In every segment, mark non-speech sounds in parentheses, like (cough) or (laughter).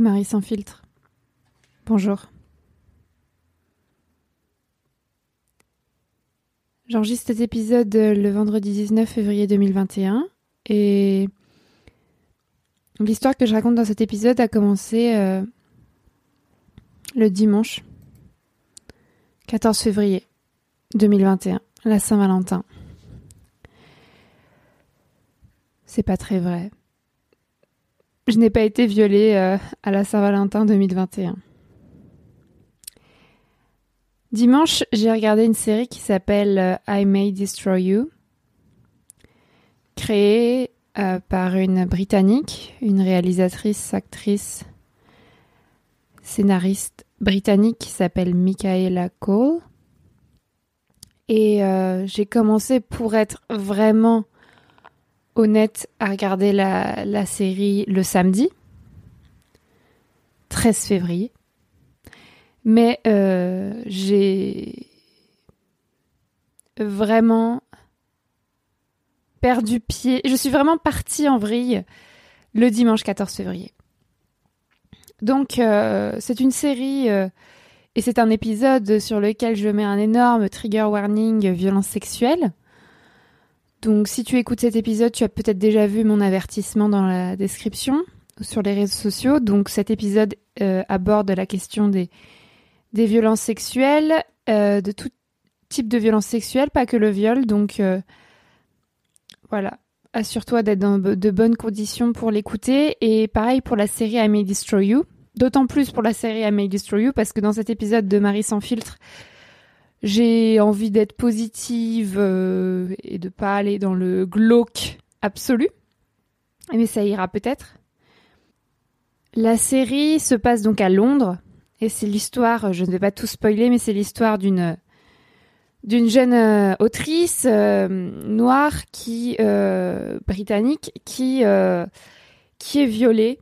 Marie sans filtre. Bonjour. J'enregistre cet épisode le vendredi 19 février 2021 et l'histoire que je raconte dans cet épisode a commencé euh, le dimanche 14 février 2021, la Saint-Valentin. C'est pas très vrai. Je n'ai pas été violée euh, à la Saint-Valentin 2021. Dimanche, j'ai regardé une série qui s'appelle euh, I May Destroy You, créée euh, par une Britannique, une réalisatrice, actrice, scénariste britannique qui s'appelle Michaela Cole. Et j'ai commencé pour être vraiment honnête à regarder la, série le samedi, 13 février. Mais euh, j'ai vraiment perdu pied. Je suis vraiment partie en vrille le dimanche 14 février. Donc, euh, c'est une série euh, et c'est un épisode sur lequel je mets un énorme trigger warning violence sexuelle. Donc si tu écoutes cet épisode, tu as peut-être déjà vu mon avertissement dans la description sur les réseaux sociaux. Donc cet épisode euh, aborde la question des, violences sexuelles, euh, de tout type de violences sexuelles, pas que le viol. Donc euh, voilà, assure-toi d'être dans de bonnes conditions pour l'écouter. Et pareil pour la série I May Destroy You. D'autant plus pour la série I May Destroy You parce que dans cet épisode de Marie sans filtre, j'ai envie d'être positive euh, et de pas aller dans le glauque absolu. Mais ça ira peut-être. La série se passe donc à Londres et c'est l'histoire, je ne vais pas tout spoiler, mais c'est l'histoire d'une d'une jeune euh, autrice euh, noire qui britannique qui qui est violée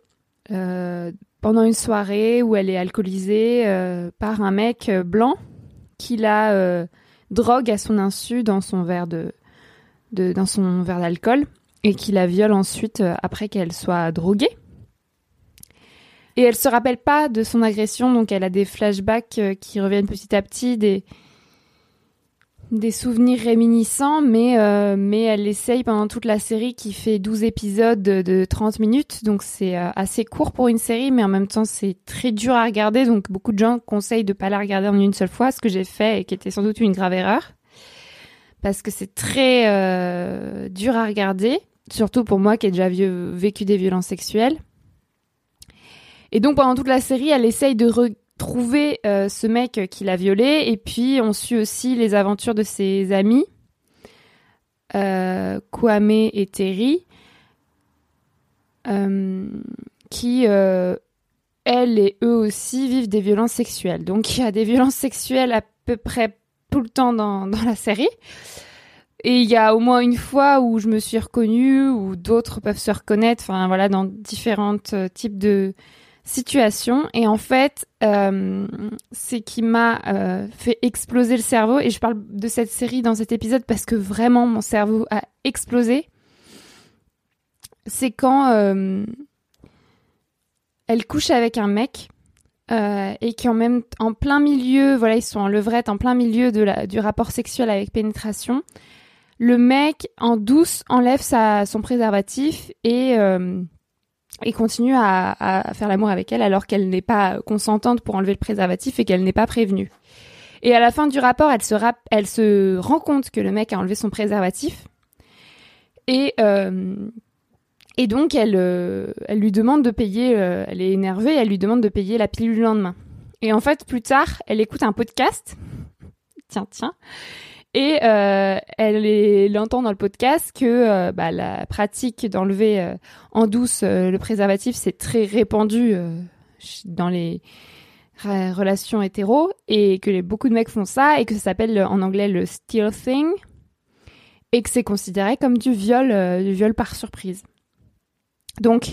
pendant une soirée où elle est alcoolisée par un mec blanc qui la euh, drogue à son insu dans son verre de, dans son verre d'alcool et qui la viole ensuite euh, après qu'elle soit droguée. Et elle se rappelle pas de son agression, donc elle a des flashbacks euh, qui reviennent petit à petit, des souvenirs réminiscents, mais, euh, mais elle essaye pendant toute la série qui fait 12 épisodes de, 30 minutes, donc c'est euh, assez court pour une série, mais en même temps c'est très dur à regarder, donc beaucoup de gens conseillent de pas la regarder en une seule fois, ce que j'ai fait et qui était sans doute une grave erreur, parce que c'est très euh, dur à regarder, surtout pour moi qui ai déjà vécu des violences sexuelles. Et donc pendant toute la série, elle essaye de, trouver euh, ce mec qui l'a violé. Et puis on suit aussi les aventures de ses amis euh, Kwame et Terry euh, qui elles et eux aussi vivent des violences sexuelles. Donc il y a des violences sexuelles à peu près tout le temps dans, dans la série. Et il y a au moins une fois où je me suis reconnue ou d'autres peuvent se reconnaître. Enfin voilà dans différents types de situation. Et en fait euh, c'est qui m'a euh, fait exploser le cerveau. Et je parle de cette série dans cet épisode parce que vraiment mon cerveau a explosé. C'est quand euh, elle couche avec un mec et qui en même en plein milieu voilà ils sont en levrette en plein milieu de la, du rapport sexuel avec pénétration. Le mec en douce enlève sa, son préservatif et et continue à, faire l'amour avec elle alors qu'elle n'est pas consentante pour enlever le préservatif et qu'elle n'est pas prévenue. Et à la fin du rapport, elle se, rend compte que le mec a enlevé son préservatif et euh, donc elle euh, elle lui demande de payer. Euh, elle est énervée, elle lui demande de payer la pilule le lendemain. Et en fait, plus tard, elle écoute un podcast. tiens, tiens. Et euh, elle, entend dans le podcast que euh, bah, la pratique d'enlever euh, en douce le préservatif, c'est très répandu dans les relations hétéro et que beaucoup de mecs font ça et que ça s'appelle en anglais le steal thing et que c'est considéré comme du viol, du viol par surprise. Donc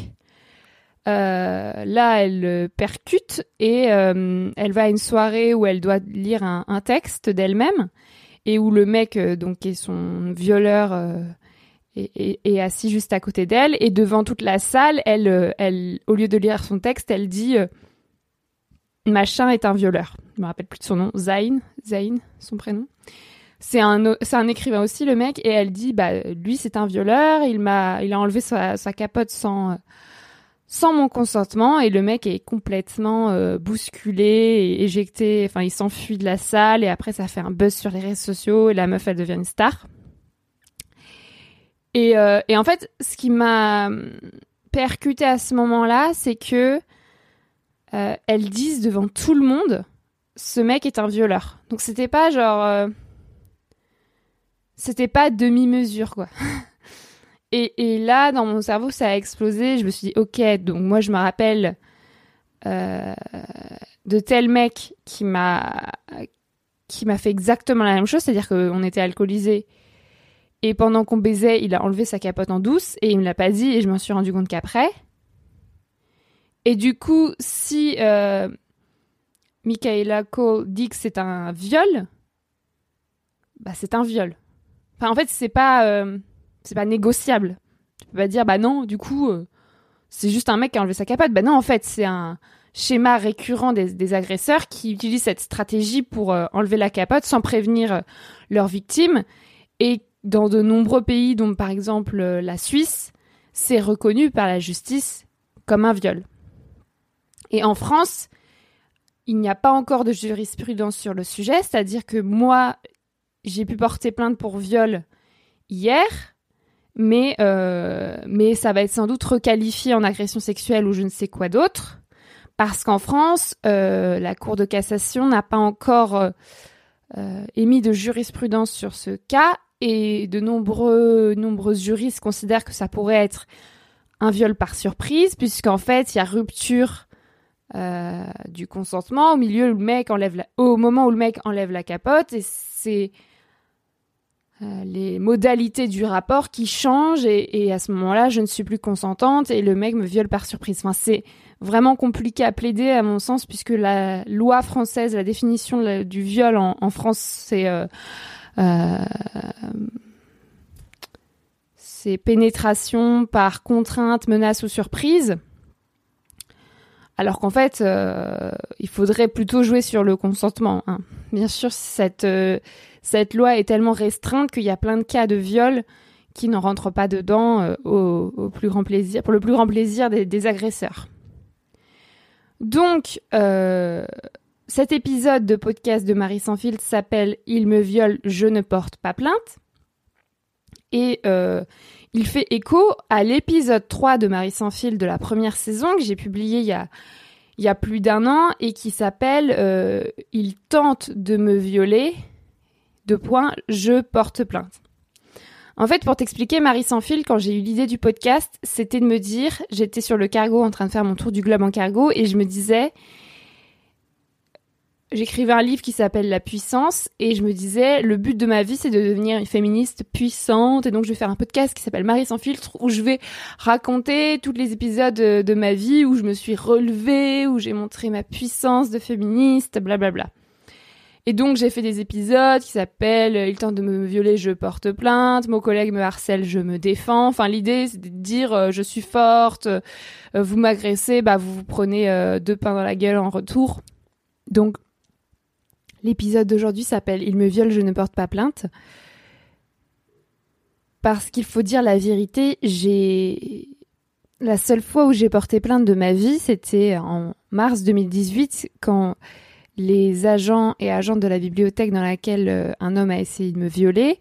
là, elle percute et elle va à une soirée où elle doit lire un texte d'elle-même et où le mec, euh, donc, est son violeur, euh, est, assis juste à côté d'elle et devant toute la salle, elle, elle, au lieu de lire son texte, elle dit machin est un violeur. Je me rappelle plus de son nom, Zayn, Zayn, son prénom. C'est un, c'est un écrivain aussi, le mec, et elle dit, bah, lui, c'est un violeur, il m'a, il a enlevé sa capote sans, sans mon consentement, et le mec est complètement euh, bousculé et éjecté, enfin, il s'enfuit de la salle, et après, ça fait un buzz sur les réseaux sociaux, et la meuf, elle devient une star. Et, euh, en fait, ce qui m'a percuté à ce moment-là, c'est que euh, elles disent devant tout le monde, ce mec est un violeur. Donc c'était pas genre c'était pas demi-mesure, quoi. (laughs) et, là, dans mon cerveau, ça a explosé. Je me suis dit, ok, donc moi, je me rappelle euh, de tel mec qui m'a qui m'a fait exactement la même chose, c'est-à-dire qu'on était alcoolisés. Et pendant qu'on baisait, il a enlevé sa capote en douce et il me l'a pas dit et je m'en suis rendu compte qu'après. Et du coup, si euh, Michaela Cole dit que c'est un viol, bah c'est un viol. Enfin, en fait, c'est pas, euh, c'est pas négociable. Tu peux pas dire, bah non, du coup, euh, c'est juste un mec qui a enlevé sa capote. Bah non, en fait, c'est un schéma récurrent des, agresseurs qui utilisent cette stratégie pour euh, enlever la capote sans prévenir leurs victimes. Et dans de nombreux pays, dont par exemple la Suisse, c'est reconnu par la justice comme un viol. Et en France, il n'y a pas encore de jurisprudence sur le sujet, c'est-à-dire que moi, j'ai pu porter plainte pour viol hier, mais, euh, mais ça va être sans doute requalifié en agression sexuelle ou je ne sais quoi d'autre, parce qu'en France, euh, la Cour de cassation n'a pas encore euh, émis de jurisprudence sur ce cas, et de nombreux, nombreux juristes considèrent que ça pourrait être un viol par surprise, puisqu'en fait, il y a rupture du consentement. Au milieu le mec enlève au moment où le mec enlève la capote et c'est les modalités du rapport qui changent et, à ce moment-là, je ne suis plus consentante et le mec me viole par surprise. Enfin, c'est vraiment compliqué à plaider à mon sens puisque la loi française, la définition du viol en, France, c'est euh, euh, c'est pénétration par contrainte, menace ou surprise. Alors qu'en fait, il faudrait plutôt jouer sur le consentement. Hein. Bien sûr, cette cette loi est tellement restreinte qu'il y a plein de cas de viol qui n'en rentrent pas dedans euh, au, plus grand plaisir, pour le plus grand plaisir des, agresseurs. Donc, euh, cet épisode de podcast de Marie Sanfield s'appelle Il me viole, je ne porte pas plainte. Et euh, il fait écho à l'épisode 3 de Marie Sanfield de la première saison que j'ai publié il y a, il y a plus d'un an et qui s'appelle Il tente de me violer deux points, je porte plainte. En fait, pour t'expliquer, Marie sans fil, quand j'ai eu l'idée du podcast, c'était de me dire, j'étais sur le cargo en train de faire mon tour du globe en cargo et je me disais, j'écrivais un livre qui s'appelle La puissance et je me disais, le but de ma vie, c'est de devenir une féministe puissante et donc je vais faire un podcast qui s'appelle Marie sans filtre où je vais raconter tous les épisodes de, ma vie où je me suis relevée, où j'ai montré ma puissance de féministe, blablabla. Bla bla. Et donc j'ai fait des épisodes qui s'appellent Il tente de me violer, je porte plainte, mon collègue me harcèle, je me défends. Enfin l'idée c'est de dire euh, je suis forte, euh, vous m'agressez, bah vous vous prenez euh, deux pains dans la gueule en retour. Donc l'épisode d'aujourd'hui s'appelle Il me viole, je ne porte pas plainte. Parce qu'il faut dire la vérité, j'ai la seule fois où j'ai porté plainte de ma vie, c'était en mars 2018 quand les agents et agentes de la bibliothèque dans laquelle euh, un homme a essayé de me violer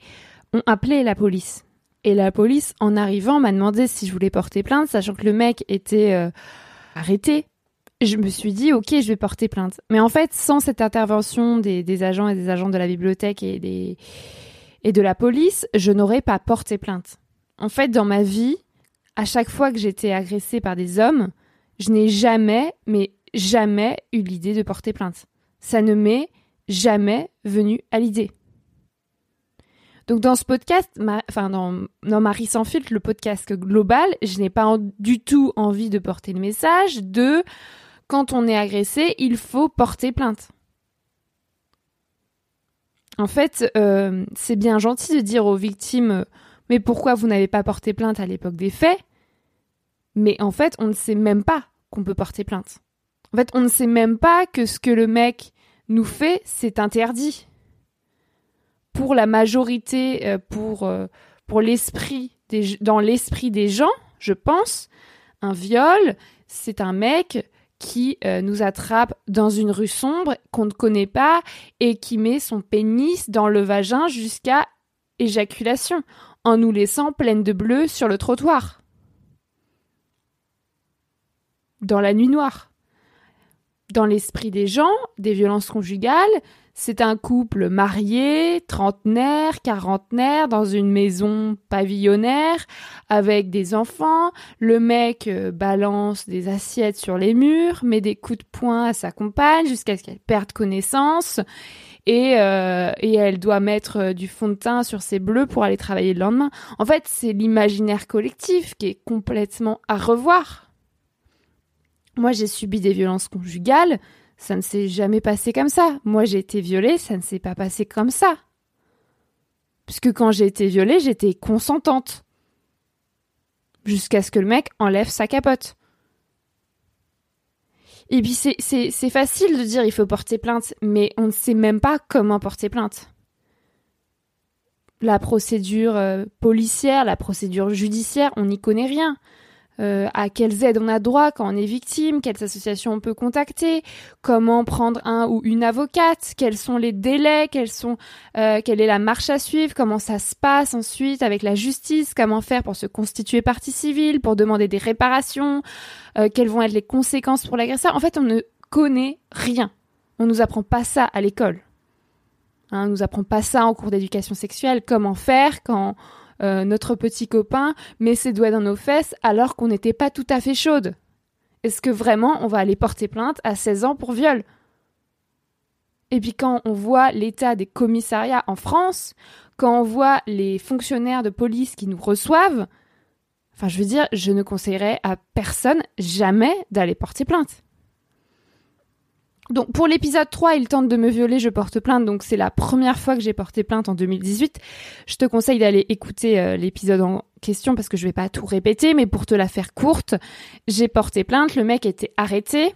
ont appelé la police. Et la police, en arrivant, m'a demandé si je voulais porter plainte, sachant que le mec était euh, arrêté. Je me suis dit, ok, je vais porter plainte. Mais en fait, sans cette intervention des, agents et des agents de la bibliothèque et, des, et de la police, je n'aurais pas porté plainte. En fait, dans ma vie, à chaque fois que j'étais agressée par des hommes, je n'ai jamais, mais jamais eu l'idée de porter plainte ça ne m'est jamais venu à l'idée. Donc dans ce podcast, enfin dans, dans Marie sans filtre, le podcast global, je n'ai pas du tout envie de porter le message de quand on est agressé, il faut porter plainte. En fait, euh, c'est bien gentil de dire aux victimes Mais pourquoi vous n'avez pas porté plainte à l'époque des faits? Mais en fait, on ne sait même pas qu'on peut porter plainte. En fait, on ne sait même pas que ce que le mec nous fait, c'est interdit. Pour la majorité, euh, pour, euh, pour l'esprit, dans l'esprit des gens, je pense, un viol, c'est un mec qui euh, nous attrape dans une rue sombre qu'on ne connaît pas et qui met son pénis dans le vagin jusqu'à éjaculation en nous laissant pleine de bleu sur le trottoir. Dans la nuit noire. Dans l'esprit des gens, des violences conjugales, c'est un couple marié, trentenaire, quarantenaire, dans une maison pavillonnaire, avec des enfants. Le mec euh, balance des assiettes sur les murs, met des coups de poing à sa compagne jusqu'à ce qu'elle perde connaissance. Et, euh, et, elle doit mettre euh, du fond de teint sur ses bleus pour aller travailler le lendemain. En fait, c'est l'imaginaire collectif qui est complètement à revoir. Moi, j'ai subi des violences conjugales ça ne s'est jamais passé comme ça. Moi, j'ai été violée, ça ne s'est pas passé comme ça. Puisque quand j'ai été violée, j'étais consentante. Jusqu'à ce que le mec enlève sa capote. Et puis c'est facile de dire il faut porter plainte, mais on ne sait même pas comment porter plainte. La procédure euh, policière, la procédure judiciaire, on n'y connaît rien. Euh, à quelles aides on a droit quand on est victime, quelles associations on peut contacter, comment prendre un ou une avocate, quels sont les délais, quels sont, euh, quelle est la marche à suivre, comment ça se passe ensuite avec la justice, comment faire pour se constituer partie civile, pour demander des réparations, euh, quelles vont être les conséquences pour l'agresseur. En fait, on ne connaît rien. On nous apprend pas ça à l'école. Hein, on nous apprend pas ça en cours d'éducation sexuelle, comment faire quand euh, notre petit copain met ses doigts dans nos fesses alors qu'on n'était pas tout à fait chaude Est-ce que vraiment on va aller porter plainte à 16 ans pour viol? Et puis quand on voit l'état des commissariats en France, quand on voit les fonctionnaires de police qui nous reçoivent, enfin je veux dire, je ne conseillerais à personne jamais d'aller porter plainte. Donc pour l'épisode 3, il tente de me violer, je porte plainte. Donc c'est la première fois que j'ai porté plainte en 2018. Je te conseille d'aller écouter euh, l'épisode en question parce que je vais pas tout répéter, mais pour te la faire courte, j'ai porté plainte. Le mec était arrêté.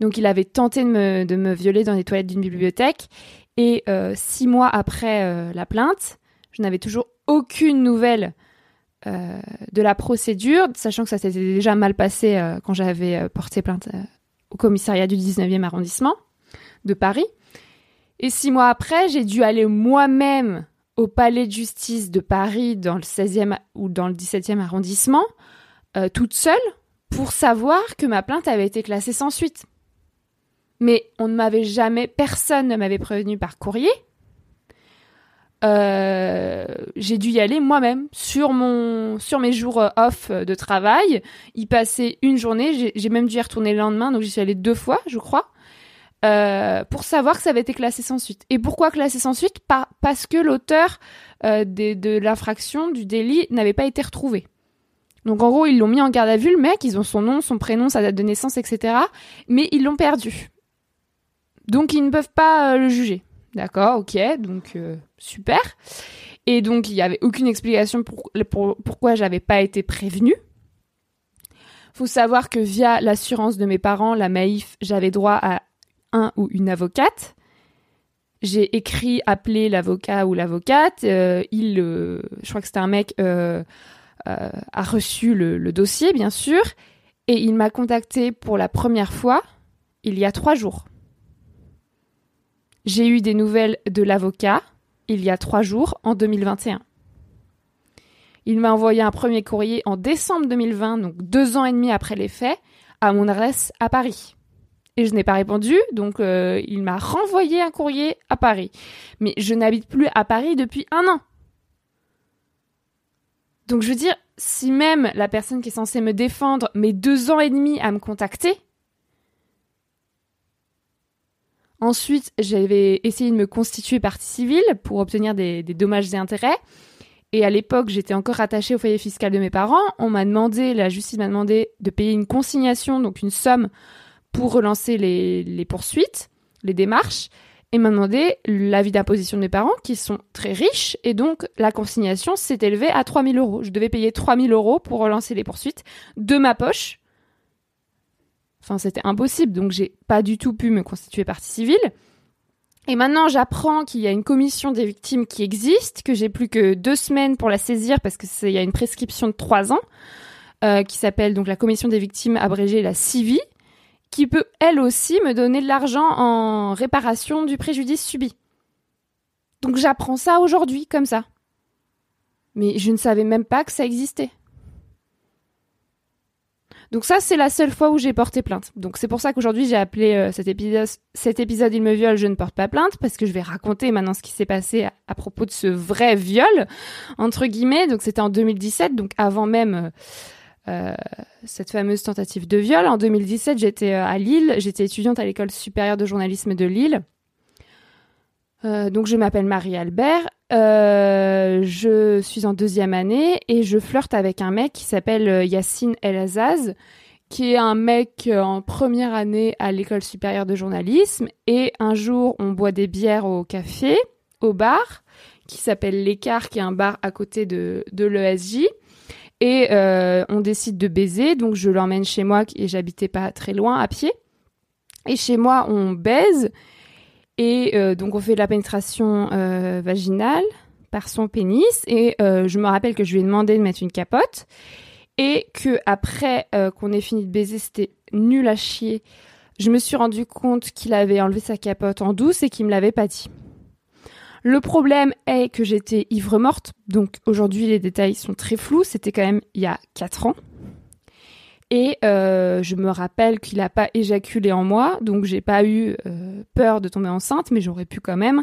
Donc il avait tenté de me, de violer dans les toilettes d'une bibliothèque. Et euh, six mois après euh, la plainte, je n'avais toujours aucune nouvelle de la procédure, sachant que ça s'était déjà mal passé quand j'avais porté plainte au commissariat du 19e arrondissement de Paris. Et six mois après, j'ai dû aller moi-même au palais de justice de Paris dans le 16e ou dans le 17e arrondissement, euh, toute seule, pour savoir que ma plainte avait été classée sans suite. Mais on ne m'avait jamais, personne ne m'avait prévenu par courrier. Euh, j'ai dû y aller moi-même sur mon sur mes jours euh, off de travail, y passer une journée. J'ai même dû y retourner le lendemain, donc j'y suis allée deux fois, je crois, euh, pour savoir que ça avait été classé sans suite. Et pourquoi classé sans suite? Parce que l'auteur euh, de l'infraction, du délit, n'avait pas été retrouvé. Donc en gros, ils l'ont mis en garde à vue, le mec, ils ont son nom, son prénom, sa date de naissance, etc. Mais ils l'ont perdu. Donc ils ne peuvent pas le juger. D'accord, ok, donc euh, super. Et donc il n'y avait aucune explication pour, pour pourquoi j'avais pas été prévenue. Faut savoir que via l'assurance de mes parents, la Maïf, j'avais droit à un ou une avocate. J'ai écrit, appelé l'avocat ou l'avocate. Euh, il, euh, je crois que c'était un mec, a reçu le, le, dossier, bien sûr, et il m'a contacté pour la première fois il y a trois jours. J'ai eu des nouvelles de l'avocat il y a trois jours, en 2021. Il m'a envoyé un premier courrier en décembre 2020, donc deux ans et demi après les faits, à mon adresse à Paris. Et je n'ai pas répondu, donc euh, il m'a renvoyé un courrier à Paris. Mais je n'habite plus à Paris depuis un an. Donc je veux dire, si même la personne qui est censée me défendre met deux ans et demi à me contacter, Ensuite, j'avais essayé de me constituer partie civile pour obtenir des, dommages et intérêts. Et à l'époque, j'étais encore rattachée au foyer fiscal de mes parents. On m'a demandé, la justice m'a demandé de payer une consignation, donc une somme, pour relancer les, poursuites, les démarches. et m'a demandé l'avis d'imposition de mes parents, qui sont très riches, et donc la consignation s'est élevée à 3000 euros. Je devais payer 3000 euros pour relancer les poursuites de ma poche. Enfin, c'était impossible, donc j'ai pas du tout pu me constituer partie civile. Et maintenant, j'apprends qu'il y a une commission des victimes qui existe, que j'ai plus que deux semaines pour la saisir parce qu'il y a une prescription de trois ans, euh, qui s'appelle donc la commission des victimes abrégée la CIVI, qui peut elle aussi me donner de l'argent en réparation du préjudice subi. Donc j'apprends ça aujourd'hui, comme ça. Mais je ne savais même pas que ça existait. Donc ça, c'est la seule fois où j'ai porté plainte. Donc c'est pour ça qu'aujourd'hui j'ai appelé euh, cet épisode cet épisode Il me viole, je ne porte pas plainte parce que je vais raconter maintenant ce qui s'est passé à, propos de ce vrai viol entre guillemets. Donc c'était en 2017, donc avant même euh, euh, cette fameuse tentative de viol. En 2017, j'étais à Lille, j'étais étudiante à l'école supérieure de journalisme de Lille. Donc je m'appelle Marie Albert euh, je suis en deuxième année et je flirte avec un mec qui s'appelle euh, Yacine El Azaz, qui est un mec euh, en première année à l'école supérieure de journalisme. Et un jour, on boit des bières au café, au bar, qui s'appelle L'écart, qui est un bar à côté de, de l'ESJ. Et on décide de baiser, donc je l'emmène chez moi et j'habitais pas très loin à pied. Et chez moi, on baise. Et euh, donc on fait de la pénétration euh, vaginale par son pénis. Et euh, je me rappelle que je lui ai demandé de mettre une capote. Et que après qu'on ait fini de baiser, c'était nul à chier. Je me suis rendu compte qu'il avait enlevé sa capote en douce et qu'il me l'avait pas dit. Le problème est que j'étais ivre morte, donc aujourd'hui les détails sont très flous, c'était quand même il y a 4 ans. Et euh, je me rappelle qu'il n'a pas éjaculé en moi, donc j'ai pas eu euh, peur de tomber enceinte, mais j'aurais pu quand même.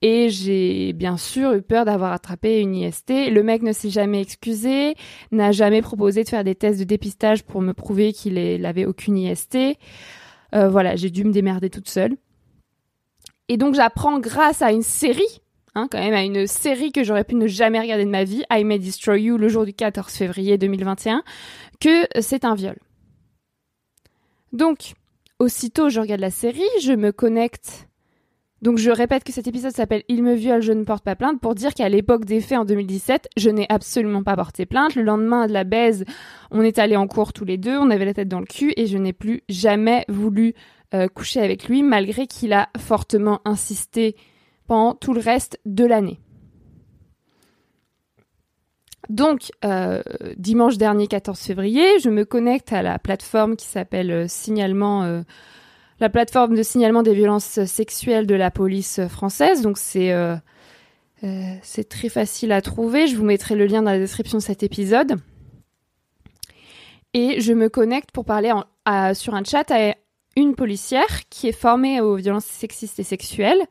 Et j'ai bien sûr eu peur d'avoir attrapé une IST. Le mec ne s'est jamais excusé, n'a jamais proposé de faire des tests de dépistage pour me prouver qu'il n'avait aucune IST. Euh, voilà, j'ai dû me démerder toute seule. Et donc j'apprends grâce à une série, hein, quand même à une série que j'aurais pu ne jamais regarder de ma vie, I May Destroy You, le jour du 14 février 2021, que c'est un viol. Donc, aussitôt je regarde la série, je me connecte. Donc je répète que cet épisode s'appelle Il me viole, je ne porte pas plainte pour dire qu'à l'époque des faits en 2017, je n'ai absolument pas porté plainte. Le lendemain de la baise, on est allé en cours tous les deux, on avait la tête dans le cul et je n'ai plus jamais voulu euh, coucher avec lui malgré qu'il a fortement insisté pendant tout le reste de l'année. Donc, euh, dimanche dernier, 14 février, je me connecte à la plateforme qui s'appelle euh, signalement, euh, la plateforme de signalement des violences sexuelles de la police française. Donc, c'est c'est très facile à trouver. Je vous mettrai le lien dans la description de cet épisode. Et je me connecte pour parler sur un chat à une policière qui est formée aux violences sexistes et sexuelles.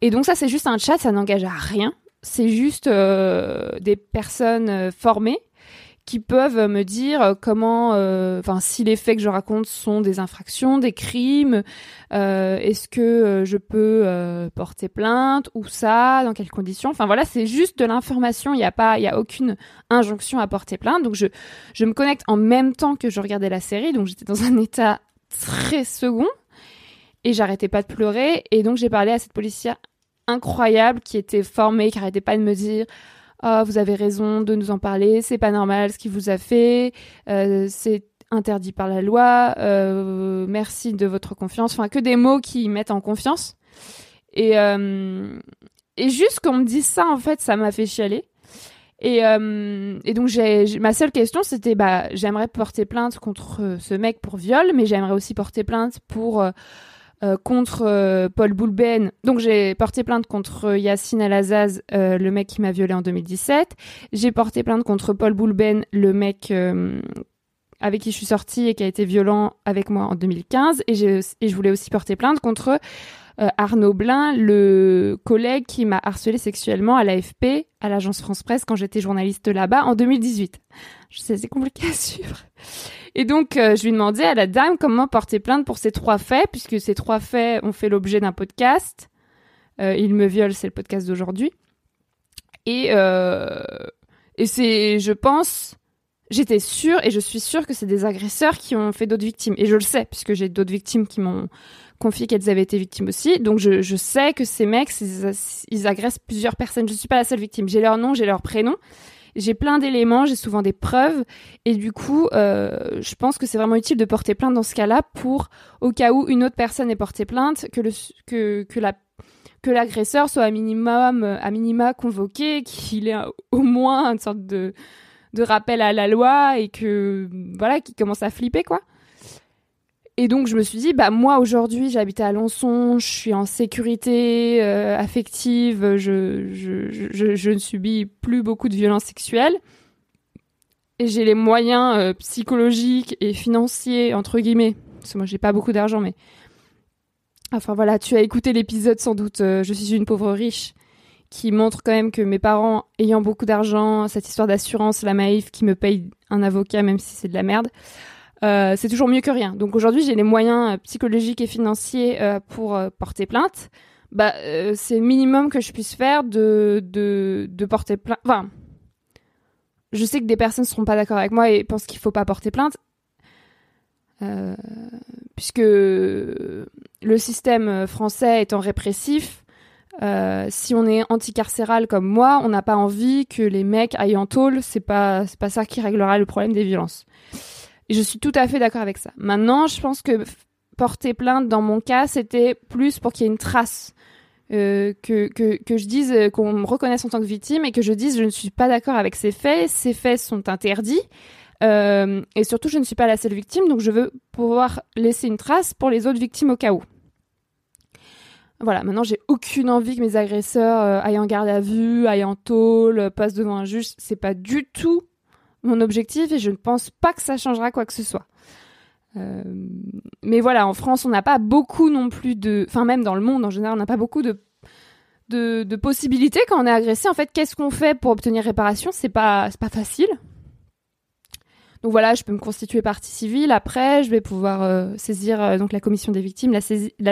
Et donc ça, c'est juste un chat, ça n'engage à rien c'est juste euh, des personnes euh, formées qui peuvent me dire comment, euh, enfin, si les faits que je raconte sont des infractions, des crimes, est-ce que je peux porter plainte ou ça, dans quelles conditions? Enfin voilà, c'est juste de l'information. Il n'y a pas, il y a aucune injonction à porter plainte. Donc je, je me connecte en même temps que je regardais la série. Donc j'étais dans un état très second et j'arrêtais pas de pleurer. Et donc j'ai parlé à cette policière incroyable qui était formé, qui arrêtait pas de me dire oh, vous avez raison de nous en parler, c'est pas normal ce qu'il vous a fait, euh, c'est interdit par la loi, euh, merci de votre confiance. Enfin, que des mots qui mettent en confiance. Et, euh, et juste qu'on me dise ça, en fait, ça m'a fait chialer. Et, donc, ma seule question, c'était bah, j'aimerais porter plainte contre ce mec pour viol, mais j'aimerais aussi porter plainte pour euh, contre euh, Paul Boulben. Donc j'ai porté plainte contre Yacine Alazaz, euh, le mec qui m'a violé en 2017. J'ai porté plainte contre Paul Boulben, le mec avec qui je suis sortie et qui a été violent avec moi en 2015. Et, et je voulais aussi porter plainte contre Arnaud Blin, le collègue qui m'a harcelé sexuellement à l'AFP, à l'agence France Presse, quand j'étais journaliste là-bas en 2018. Je sais, c'est compliqué à suivre. Et donc, euh, je lui demandais à la dame comment porter plainte pour ces trois faits, puisque ces trois faits ont fait l'objet d'un podcast. Euh, Il me viole, c'est le podcast d'aujourd'hui. Et, euh, et c'est, je pense, j'étais sûre et je suis sûre que c'est des agresseurs qui ont fait d'autres victimes. Et je le sais, puisque j'ai d'autres victimes qui m'ont confié qu'elles avaient été victimes aussi. Donc je, je sais que ces mecs, ils, agressent plusieurs personnes. Je ne suis pas la seule victime. J'ai leur nom, j'ai leur prénom. J'ai plein d'éléments, j'ai souvent des preuves. Et du coup, euh, je pense que c'est vraiment utile de porter plainte dans ce cas-là pour, au cas où une autre personne ait porté plainte, que, le, que, que la que l'agresseur soit à minimum à minima convoqué, qu'il ait au moins une sorte de de rappel à la loi et que voilà, qui commence à flipper quoi. Et donc je me suis dit bah moi aujourd'hui j'habite à Alençon, je suis en sécurité euh, affective, je, je, je, ne subis plus beaucoup de violences sexuelles. Et j'ai les moyens euh, psychologiques et financiers entre guillemets parce que moi j'ai pas beaucoup d'argent mais enfin voilà tu as écouté l'épisode sans doute euh, je suis une pauvre riche qui montre quand même que mes parents ayant beaucoup d'argent, cette histoire d'assurance, la Maïf qui me paye un avocat même si c'est de la merde, euh, c'est toujours mieux que rien. Donc aujourd'hui j'ai les moyens euh, psychologiques et financiers euh, pour porter plainte. Bah c'est le minimum que je puisse faire de porter plainte. Enfin, je sais que des personnes ne seront pas d'accord avec moi et pensent qu'il faut pas porter plainte. puisque le système français étant répressif, si on est anticarcéral comme moi, on n'a pas envie que les mecs aillent en tôle. C'est pas, pas ça qui réglera le problème des violences. Je suis tout à fait d'accord avec ça. Maintenant, je pense que porter plainte dans mon cas, c'était plus pour qu'il y ait une trace. Euh, que, que, je dise euh, qu'on me reconnaisse en tant que victime et que je dise je ne suis pas d'accord avec ces faits, ces faits sont interdits euh, et surtout je ne suis pas la seule victime donc je veux pouvoir laisser une trace pour les autres victimes au cas où. Voilà, maintenant j'ai aucune envie que mes agresseurs aillent en garde à vue, aillent en tôle, passent devant un juge. C'est pas du tout mon objectif et je ne pense pas que ça changera quoi que ce soit. Euh, mais voilà, en France, on n'a pas beaucoup non plus de, enfin même dans le monde en général, on n'a pas beaucoup de, de, possibilités quand on est agressé. En fait, qu'est-ce qu'on fait pour obtenir réparation? C'est pas, pas facile. Donc voilà, je peux me constituer partie civile. Après, je vais pouvoir euh, saisir euh, donc la commission des victimes, la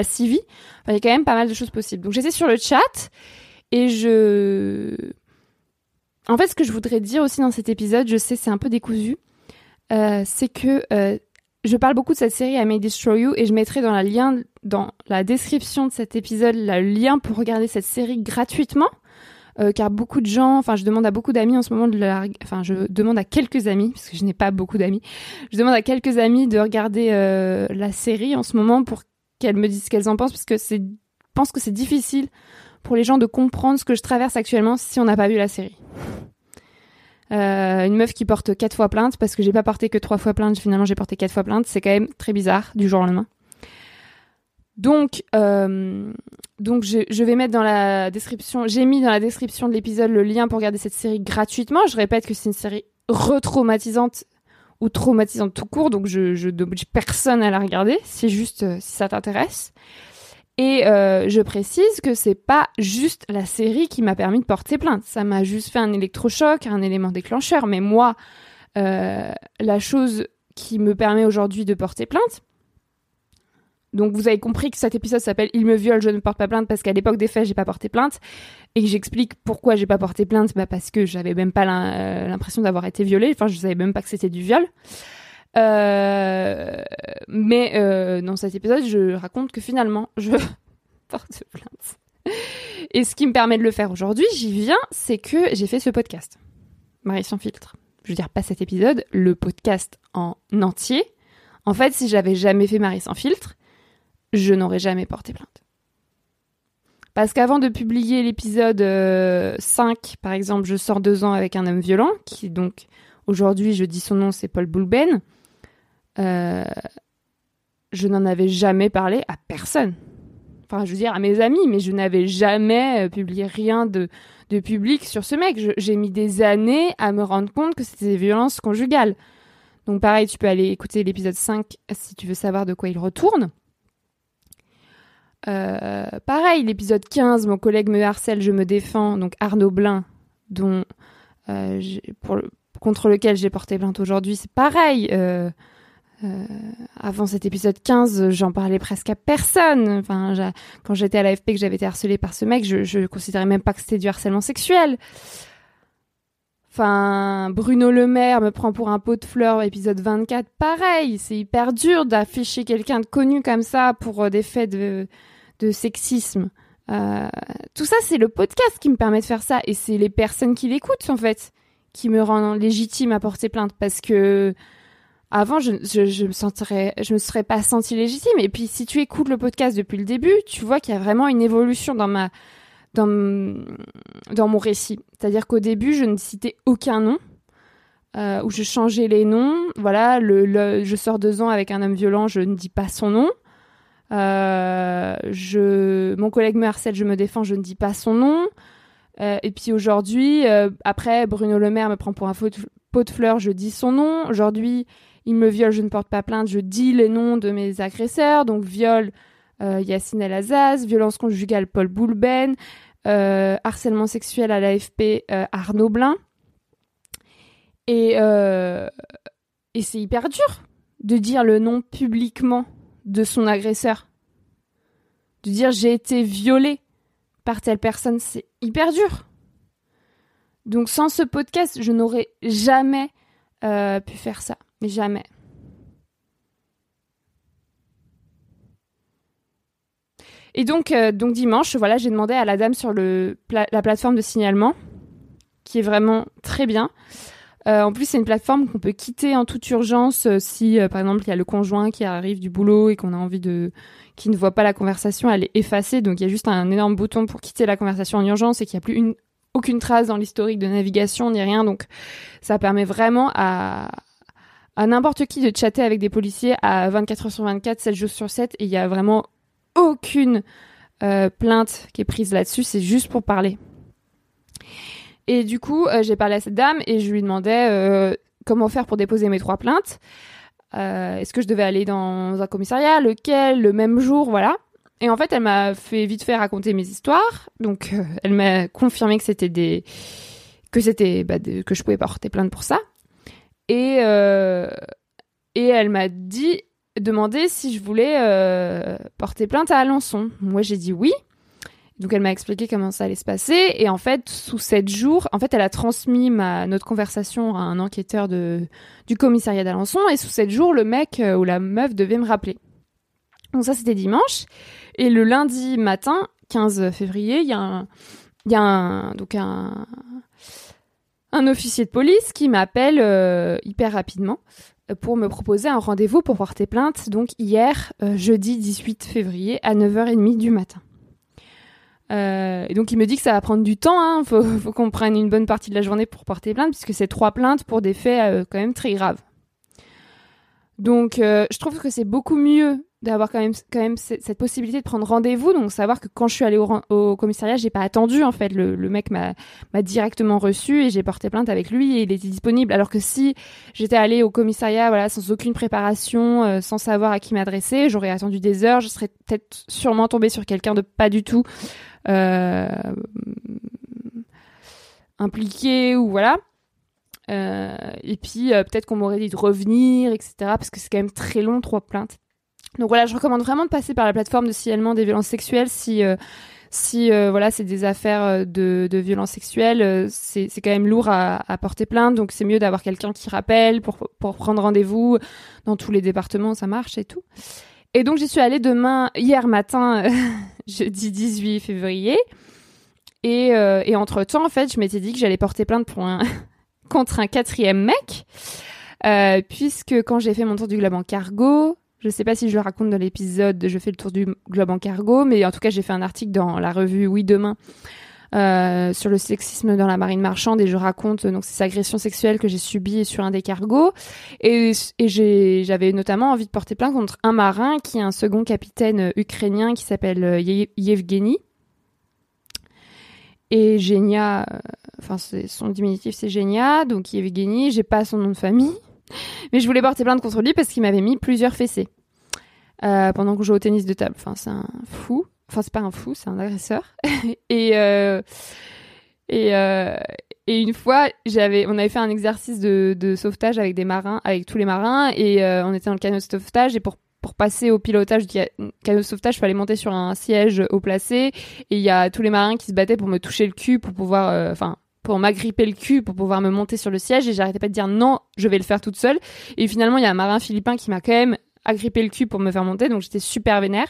CIVI. il y a quand même pas mal de choses possibles. Donc j'étais sur le chat et je... En fait, ce que je voudrais dire aussi dans cet épisode, je sais c'est un peu décousu, euh, c'est que je parle beaucoup de cette série I May Destroy You et je mettrai dans la, lien, dans la description de cet épisode le lien pour regarder cette série gratuitement. Euh, car beaucoup de gens, enfin je demande à beaucoup d'amis en ce moment de la, enfin je demande à quelques amis parce que je n'ai pas beaucoup d'amis, je demande à quelques amis de regarder euh, la série en ce moment pour qu'elles me disent ce qu'elles en pensent parce que pense que c'est difficile pour les gens de comprendre ce que je traverse actuellement si on n'a pas vu la série. Euh, une meuf qui porte quatre fois plainte parce que j'ai pas porté que trois fois plainte, finalement j'ai porté quatre fois plainte, c'est quand même très bizarre du jour au lendemain. Donc, euh, donc je, vais mettre dans la description, j'ai mis dans la description de l'épisode le lien pour regarder cette série gratuitement. Je répète que c'est une série retraumatisante ou traumatisante tout court, donc je, n'oblige personne à la regarder. C'est juste euh, si ça t'intéresse. Et euh, je précise que c'est pas juste la série qui m'a permis de porter plainte. Ça m'a juste fait un électrochoc, un élément déclencheur. Mais moi, la chose qui me permet aujourd'hui de porter plainte, donc vous avez compris que cet épisode s'appelle Il me viole, je ne porte pas plainte parce qu'à l'époque des faits, j'ai pas porté plainte et que j'explique pourquoi j'ai pas porté plainte bah parce que j'avais même pas euh, l'impression d'avoir été violée, enfin je savais même pas que c'était du viol. Euh, mais euh, dans cet épisode, je raconte que finalement, je (laughs) porte plainte. Et ce qui me permet de le faire aujourd'hui, j'y viens, c'est que j'ai fait ce podcast. Marie sans filtre. Je veux dire, pas cet épisode, le podcast en entier. En fait, si j'avais jamais fait Marie sans filtre, je n'aurais jamais porté plainte. Parce qu'avant de publier l'épisode 5, euh, par exemple, je sors deux ans avec un homme violent, qui donc, aujourd'hui, je dis son nom, c'est Paul Boulben. Euh, je n'en avais jamais parlé à personne. Enfin, je veux dire, à mes amis, mais je n'avais jamais euh, publié rien de, de public sur ce mec. J'ai mis des années à me rendre compte que c'était des violences conjugales. Donc pareil, tu peux aller écouter l'épisode 5 si tu veux savoir de quoi il retourne. Euh, pareil, l'épisode 15, mon collègue me harcèle, je me défends, donc Arnaud Blin, dont, contre lequel j'ai porté plainte aujourd'hui, c'est pareil. Avant cet épisode 15, j'en parlais presque à personne. Enfin, quand j'étais à l'AFP que j'avais été harcelée par ce mec, je, je considérais même pas que c'était du harcèlement sexuel. Enfin, Bruno Le Maire me prend pour un pot de fleurs, épisode 24. Pareil, c'est hyper dur d'afficher quelqu'un de connu comme ça pour euh, des faits de, de sexisme. Euh, tout ça, c'est le podcast qui me permet de faire ça. Et c'est les personnes qui l'écoutent, en fait, qui me rendent légitime à porter plainte. Parce que avant, je, je, me sentirais, je me serais pas sentie légitime. Et puis, si tu écoutes le podcast depuis le début, tu vois qu'il y a vraiment une évolution dans ma, dans, dans mon récit. C'est-à-dire qu'au début, je ne citais aucun nom, euh, où je changeais les noms. Voilà, je sors deux ans avec un homme violent, je ne dis pas son nom. Euh, je, mon collègue me harcèle, je me défends, je ne dis pas son nom. Euh, et puis aujourd'hui, euh, après, Bruno Le Maire me prend pour un pot de fleurs, je dis son nom. Aujourd'hui, il me viole, je ne porte pas plainte, je dis les noms de mes agresseurs. Donc viol, euh, Yacine El Azaz, violence conjugale Paul Boulben, euh, harcèlement sexuel à l'AFP euh, Arnaud Blin. Et, et c'est hyper dur de dire le nom publiquement de son agresseur. De dire j'ai été violée par telle personne, c'est hyper dur. Donc sans ce podcast, je n'aurais jamais pu faire ça. Mais jamais. Et donc, euh, donc dimanche, voilà, j'ai demandé à la dame sur le la plateforme de signalement, qui est vraiment très bien. Euh, en plus, c'est une plateforme qu'on peut quitter en toute urgence euh, si, par exemple, il y a le conjoint qui arrive du boulot et qu'on a envie de, qui ne voit pas la conversation, elle est effacée. Donc, il y a juste un énorme bouton pour quitter la conversation en urgence et qu'il n'y a plus une, aucune trace dans l'historique de navigation ni rien. Donc, ça permet vraiment à, à n'importe qui de chatter avec des policiers à 24 heures sur 24, 7 jours sur 7 et il y a vraiment aucune euh, plainte qui est prise là-dessus, c'est juste pour parler. Et du coup, euh, j'ai parlé à cette dame et je lui demandais euh, comment faire pour déposer mes trois plaintes. Est-ce que je devais aller dans un commissariat, lequel, le même jour, voilà. Et en fait, elle m'a fait vite fait raconter mes histoires. Donc, elle m'a confirmé que c'était des que c'était bah, que je pouvais porter plainte pour ça. Et et elle m'a dit demandé si je voulais euh, porter plainte à Alençon. Moi, j'ai dit oui. Donc, elle m'a expliqué comment ça allait se passer. Et en fait, sous sept jours, en fait, elle a transmis ma, notre conversation à un enquêteur de, du commissariat d'Alençon. Et sous sept jours, le mec euh, ou la meuf devait me rappeler. Donc, ça, c'était dimanche. Et le lundi matin, 15 février, il y a un, y a donc un, un officier de police qui m'appelle euh, hyper rapidement pour me proposer un rendez-vous pour porter plainte, donc hier, euh, jeudi 18 février, à 9h30 du matin. Euh, et donc il me dit que ça va prendre du temps, hein, faut, (laughs) faut qu'on prenne une bonne partie de la journée pour porter plainte, puisque c'est trois plaintes pour des faits euh, quand même très graves. Donc je trouve que c'est beaucoup mieux d'avoir quand même quand même cette possibilité de prendre rendez-vous donc savoir que quand je suis allée au, au commissariat j'ai pas attendu en fait. Le, le mec m'a directement reçu et j'ai porté plainte avec lui et il était disponible. Alors que si j'étais allée au commissariat voilà sans aucune préparation euh, sans savoir à qui m'adresser j'aurais attendu des heures je serais peut-être sûrement tombée sur quelqu'un de pas du tout euh, impliqué ou voilà. Euh, et puis euh, peut-être qu'on m'aurait dit de revenir etc parce que c'est quand même très long trois plaintes donc voilà, je recommande vraiment de passer par la plateforme de signalement des violences sexuelles si euh, si euh, voilà c'est des affaires euh, de, de violences sexuelles, c'est c'est quand même lourd à, à porter plainte, donc c'est mieux d'avoir quelqu'un qui rappelle pour pour prendre rendez-vous dans tous les départements, ça marche et tout. Et donc j'y suis allée demain, hier matin, (laughs) jeudi 18 février, et et entre temps en fait, je m'étais dit que j'allais porter plainte (laughs) contre un quatrième mec. Euh, puisque quand j'ai fait mon tour du globe en cargo, je sais pas si je le raconte dans l'épisode Je fais le tour du globe en cargo, mais en tout cas, j'ai fait un article dans la revue Oui Demain euh, sur le sexisme dans la marine marchande et je raconte donc ces agressions sexuelles que j'ai subies sur un des cargos. Et, et j'avais notamment envie de porter plainte contre un marin qui est un second capitaine ukrainien qui s'appelle euh, Yevgeny. Et Genia, euh, enfin son diminutif c'est Genia, donc Yevgeny, j'ai pas son nom de famille. (laughs) Mais je voulais porter plainte contre lui parce qu'il m'avait mis plusieurs fessées euh, pendant que je jouais au tennis de table. Enfin, c'est un fou. Enfin, c'est pas un fou, c'est un agresseur. (laughs) et euh, et euh, et une fois, j'avais, on avait fait un exercice de, de sauvetage avec des marins, avec tous les marins, et on était dans le canot de sauvetage. Et pour pour passer au pilotage du canot de sauvetage, il fallait monter sur un siège haut placé. Et il y a tous les marins qui se battaient pour me toucher le cul pour pouvoir, enfin, pour m'agripper le cul pour pouvoir me monter sur le siège et j'arrêtais pas de dire non, je vais le faire toute seule. Et finalement, il y a un marin philippin qui m'a quand même agrippé le cul pour me faire monter, donc j'étais super vénère.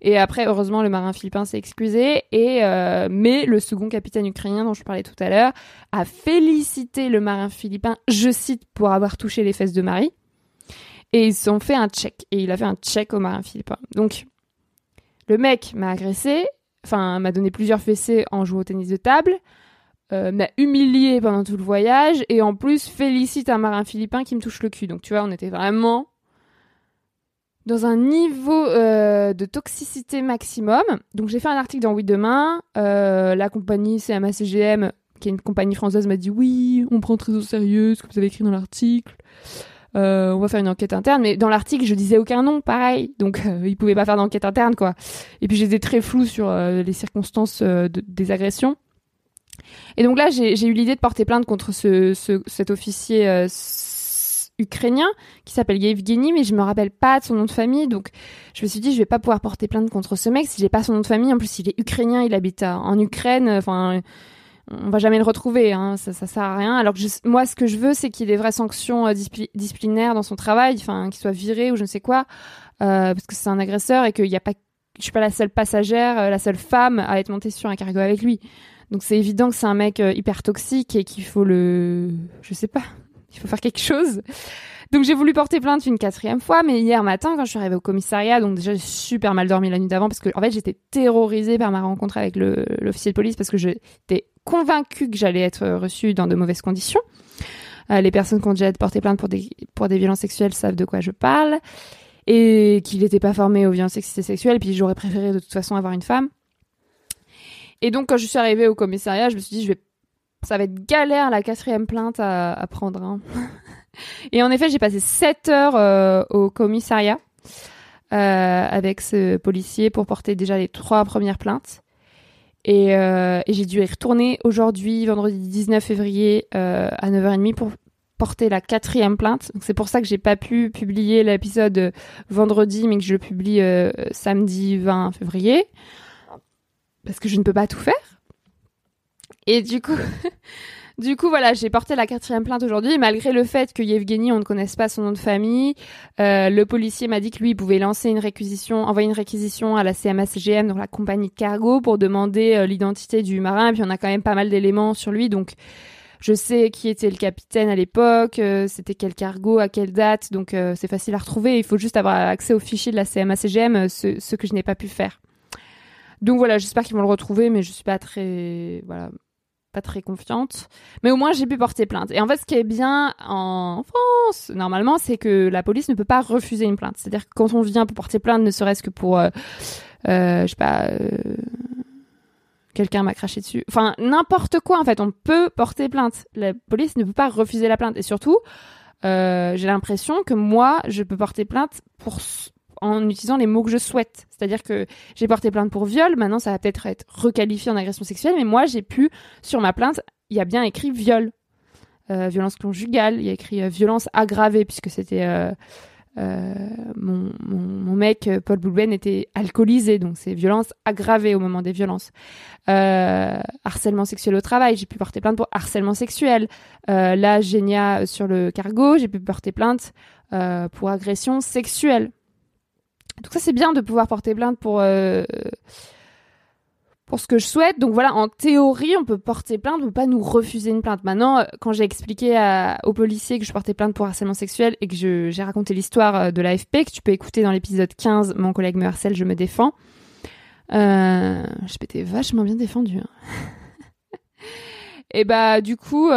Et après, heureusement, le marin philippin s'est excusé. Et euh, mais le second capitaine ukrainien dont je parlais tout à l'heure a félicité le marin philippin, je cite, pour avoir touché les fesses de Marie. Et ils ont fait un check. Et il a fait un check au marin philippin. Donc, le mec m'a agressé, enfin, m'a donné plusieurs fessées en jouant au tennis de table, euh, m'a humilié pendant tout le voyage, et en plus félicite un marin philippin qui me touche le cul. Donc, tu vois, on était vraiment dans un niveau euh, de toxicité maximum. Donc j'ai fait un article dans Oui Demain. Euh, la compagnie CMA-CGM, qui est une compagnie française, m'a dit oui, on prend très au sérieux ce que vous avez écrit dans l'article. On va faire une enquête interne, mais dans l'article, je disais aucun nom, pareil. Donc, (laughs) ils pouvaient pas faire d'enquête interne, quoi. Et puis, j'étais très flou sur les circonstances des agressions. Et donc là, j'ai eu l'idée de porter plainte contre ce, cet officier ukrainien qui s'appelle Yevgeny, mais je me rappelle pas de son nom de famille. Donc, je me suis dit, je vais pas pouvoir porter plainte contre ce mec si j'ai pas son nom de famille. En plus, il est ukrainien, il habite en Ukraine. Enfin, on va jamais le retrouver. Hein, ça, ça sert à rien. Alors moi, ce que je veux, c'est qu'il ait des vraies sanctions euh, disciplinaires dans son travail, enfin, qu'il soit viré ou je ne sais quoi, euh, parce que c'est un agresseur et qu'il n'y a je suis pas la seule passagère, euh, la seule femme à être montée sur un cargo avec lui. Donc c'est évident que c'est un mec hyper toxique et qu'il faut le, je sais pas, (laughs) il faut faire quelque chose. Donc j'ai voulu porter plainte une quatrième fois, mais hier matin, quand je suis arrivée au commissariat, donc déjà j'ai super mal dormi la nuit d'avant parce que en fait j'étais terrorisée par ma rencontre avec l'officier de police parce que j'étais convaincue que j'allais être reçue dans de mauvaises conditions. Euh, les personnes qui ont déjà porté plainte pour des pour des violences sexuelles savent de quoi je parle et qu'il n'était pas formé aux violences sexuelles. Et puis j'aurais préféré de toute façon avoir une femme. Et donc quand je suis arrivée au commissariat, je me suis dit je vais ça va être galère la quatrième plainte à, prendre. Hein. (laughs) Et en effet, j'ai passé 7 heures euh, au commissariat euh, avec ce policier pour porter déjà les trois premières plaintes. Et, euh, j'ai dû y retourner aujourd'hui, vendredi 19 février, à 9h30 pour porter la quatrième plainte. C'est pour ça que j'ai pas pu publier l'épisode vendredi, mais que je le publie samedi 20 février. Parce que je ne peux pas tout faire. Et du coup, (laughs) du coup, voilà, j'ai porté la quatrième plainte aujourd'hui, malgré le fait que Yevgeny, on ne connaisse pas son nom de famille. Euh, le policier m'a dit que lui, il pouvait lancer une réquisition, envoyer une réquisition à la CMA-CGM, donc la compagnie de cargo, pour demander euh, l'identité du marin. Et puis on a quand même pas mal d'éléments sur lui, donc je sais qui était le capitaine à l'époque, euh, c'était quel cargo, à quelle date, donc c'est facile à retrouver. Il faut juste avoir accès aux fichiers de la CMA-CGM, ce, ce que je n'ai pas pu faire. Donc voilà, j'espère qu'ils vont le retrouver, mais je suis pas très voilà pas très confiante. Mais au moins, j'ai pu porter plainte. Et en fait, ce qui est bien en France, normalement, c'est que la police ne peut pas refuser une plainte. C'est-à-dire que quand on vient pour porter plainte, ne serait-ce que pour, euh, euh, je sais pas, euh, quelqu'un m'a craché dessus. Enfin, n'importe quoi, en fait, on peut porter plainte. La police ne peut pas refuser la plainte. Et surtout, j'ai l'impression que moi, je peux porter plainte pour en utilisant les mots que je souhaite. C'est-à-dire que j'ai porté plainte pour viol, maintenant ça va peut-être être requalifié en agression sexuelle, mais moi j'ai pu, sur ma plainte, il y a bien écrit viol. Euh, violence conjugale, il y a écrit euh, violence aggravée, puisque c'était... Euh, mon, mec, Paul Boulben, était alcoolisé, donc c'est violence aggravée au moment des violences. harcèlement sexuel au travail, j'ai pu porter plainte pour harcèlement sexuel. là, Génia sur le cargo, j'ai pu porter plainte pour agression sexuelle. Donc ça c'est bien de pouvoir porter plainte pour euh, pour ce que je souhaite. Donc voilà, en théorie, on peut porter plainte, on peut pas nous refuser une plainte. Maintenant, euh, quand j'ai expliqué aux policiers que je portais plainte pour harcèlement sexuel et que j'ai raconté l'histoire euh, de l'AFP, que tu peux écouter dans l'épisode 15, mon collègue me harcèle, je me défends. Euh, je m'étais vachement bien défendu. Hein. (laughs) et bah du coup,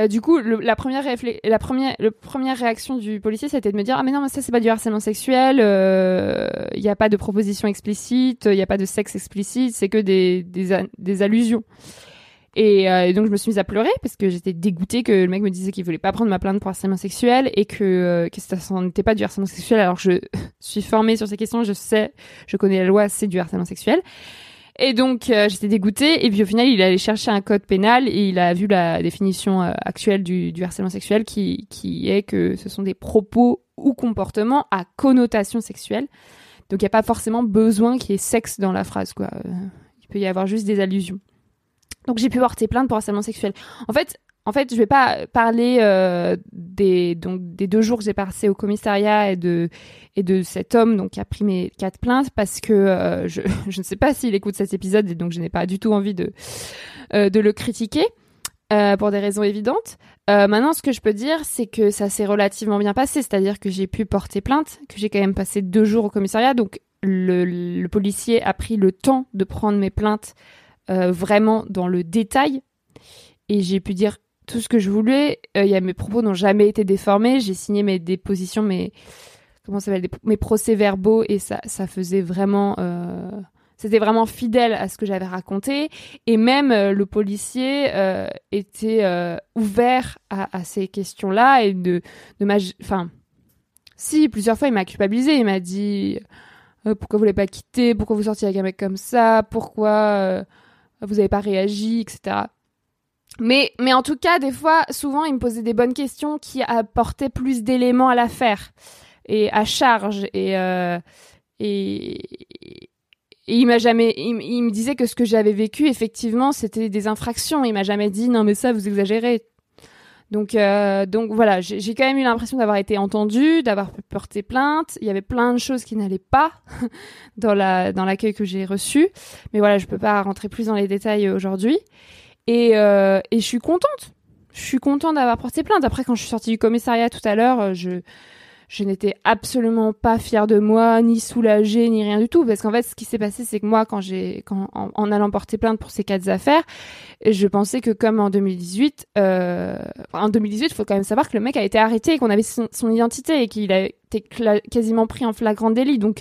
euh, du coup, la première réaction du policier, c'était de me dire ah mais non, mais ça c'est pas du harcèlement sexuel. Il euh, n'y a pas de proposition explicite, il n'y a pas de sexe explicite, c'est que des, allusions. Et, euh, donc je me suis mise à pleurer parce que j'étais dégoûtée que le mec me disait qu'il voulait pas prendre ma plainte pour harcèlement sexuel et que ça n'était pas du harcèlement sexuel. Alors je (laughs) suis formée sur ces questions, je sais, je connais la loi, c'est du harcèlement sexuel. Et donc euh, j'étais dégoûtée. Et puis au final, il allait chercher un code pénal et il a vu la définition euh, actuelle du, du, harcèlement sexuel qui, qui est que ce sont des propos ou comportements à connotation sexuelle. Donc il n'y a pas forcément besoin qu'il y ait sexe dans la phrase. Quoi. Euh, il peut y avoir juste des allusions. Donc j'ai pu porter plainte pour harcèlement sexuel. En fait, en fait, je vais pas parler euh, des deux jours que j'ai passé au commissariat et de et de cet homme qui a pris mes quatre plaintes parce que euh, (laughs) je ne sais pas s'il écoute cet épisode et donc je n'ai pas du tout envie de euh, le critiquer pour des raisons évidentes. maintenant, ce que je peux dire, c'est que ça s'est relativement bien passé, c'est-à-dire que j'ai pu porter plainte, que j'ai quand même passé deux jours au commissariat, donc le policier a pris le temps de prendre mes plaintes vraiment dans le détail. Et j'ai pu dire tout ce que je voulais. Euh, il y a mes propos n'ont jamais été déformés. J'ai signé mes dépositions, mes comment mes procès-verbaux et ça, ça faisait vraiment, euh, c'était vraiment fidèle à ce que j'avais raconté. Et même euh, le policier était ouvert à, ces questions-là et de, de enfin, si plusieurs fois il m'a culpabilisé. Il m'a dit pourquoi vous l'avez pas quitté, pourquoi vous sortiez avec un mec comme ça, pourquoi vous n'avez pas réagi, etc. Mais, mais en tout cas, des fois, souvent, il me posait des bonnes questions qui apportaient plus d'éléments à l'affaire et à charge. Et, euh, et, il m'a jamais, il, me disait que ce que j'avais vécu, effectivement, c'était des infractions. Il m'a jamais dit non, mais ça, vous exagérez. Donc, euh, donc voilà, j'ai quand même eu l'impression d'avoir été entendue, d'avoir pu porter plainte. Il y avait plein de choses qui n'allaient pas (laughs) dans la dans l'accueil que j'ai reçu, mais voilà, je peux pas rentrer plus dans les détails aujourd'hui. Et, euh, et je suis contente. Je suis contente d'avoir porté plainte. Après, quand je suis sortie du commissariat tout à l'heure, euh, je, je n'étais absolument pas fière de moi, ni soulagée, ni rien du tout. Parce qu'en fait, ce qui s'est passé, c'est que moi, quand j'ai, quand, en, allant porter plainte pour ces quatre affaires, je pensais que comme en 2018, euh, en 2018, il faut quand même savoir que le mec a été arrêté et qu'on avait son, identité et qu'il a été quasiment pris en flagrant délit. Donc,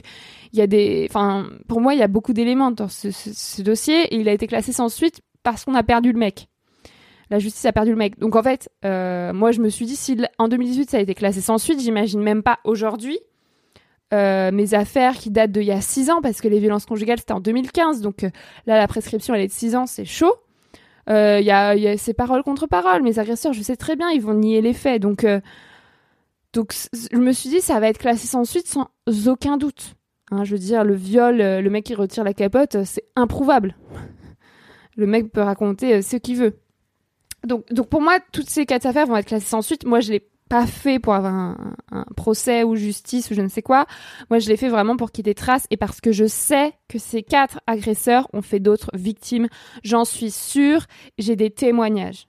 il y a des, enfin, pour moi, il y a beaucoup d'éléments dans ce, dossier et il a été classé sans suite parce qu'on a perdu le mec. La justice a perdu le mec. Donc en fait, euh, moi je me suis dit, si en 2018 ça a été classé sans suite, j'imagine même pas aujourd'hui euh, mes affaires qui datent d'il y a 6 ans, parce que les violences conjugales c'était en 2015, donc euh, là la prescription elle est de 6 ans, c'est chaud. Il y, ces paroles contre paroles. Mes agresseurs, je sais très bien, ils vont nier les faits. Donc, donc je me suis dit, ça va être classé sans suite sans aucun doute. Hein, je veux dire, le viol, le mec qui retire la capote, c'est improuvable le mec peut raconter euh, ce qu'il veut. Donc, donc pour moi, toutes ces quatre affaires vont être classées sans suite. Moi, je l'ai pas fait pour avoir un, procès ou justice ou je ne sais quoi. Moi, je l'ai fait vraiment pour qu'il y ait des traces et parce que je sais que ces quatre agresseurs ont fait d'autres victimes. J'en suis sûre. J'ai des témoignages.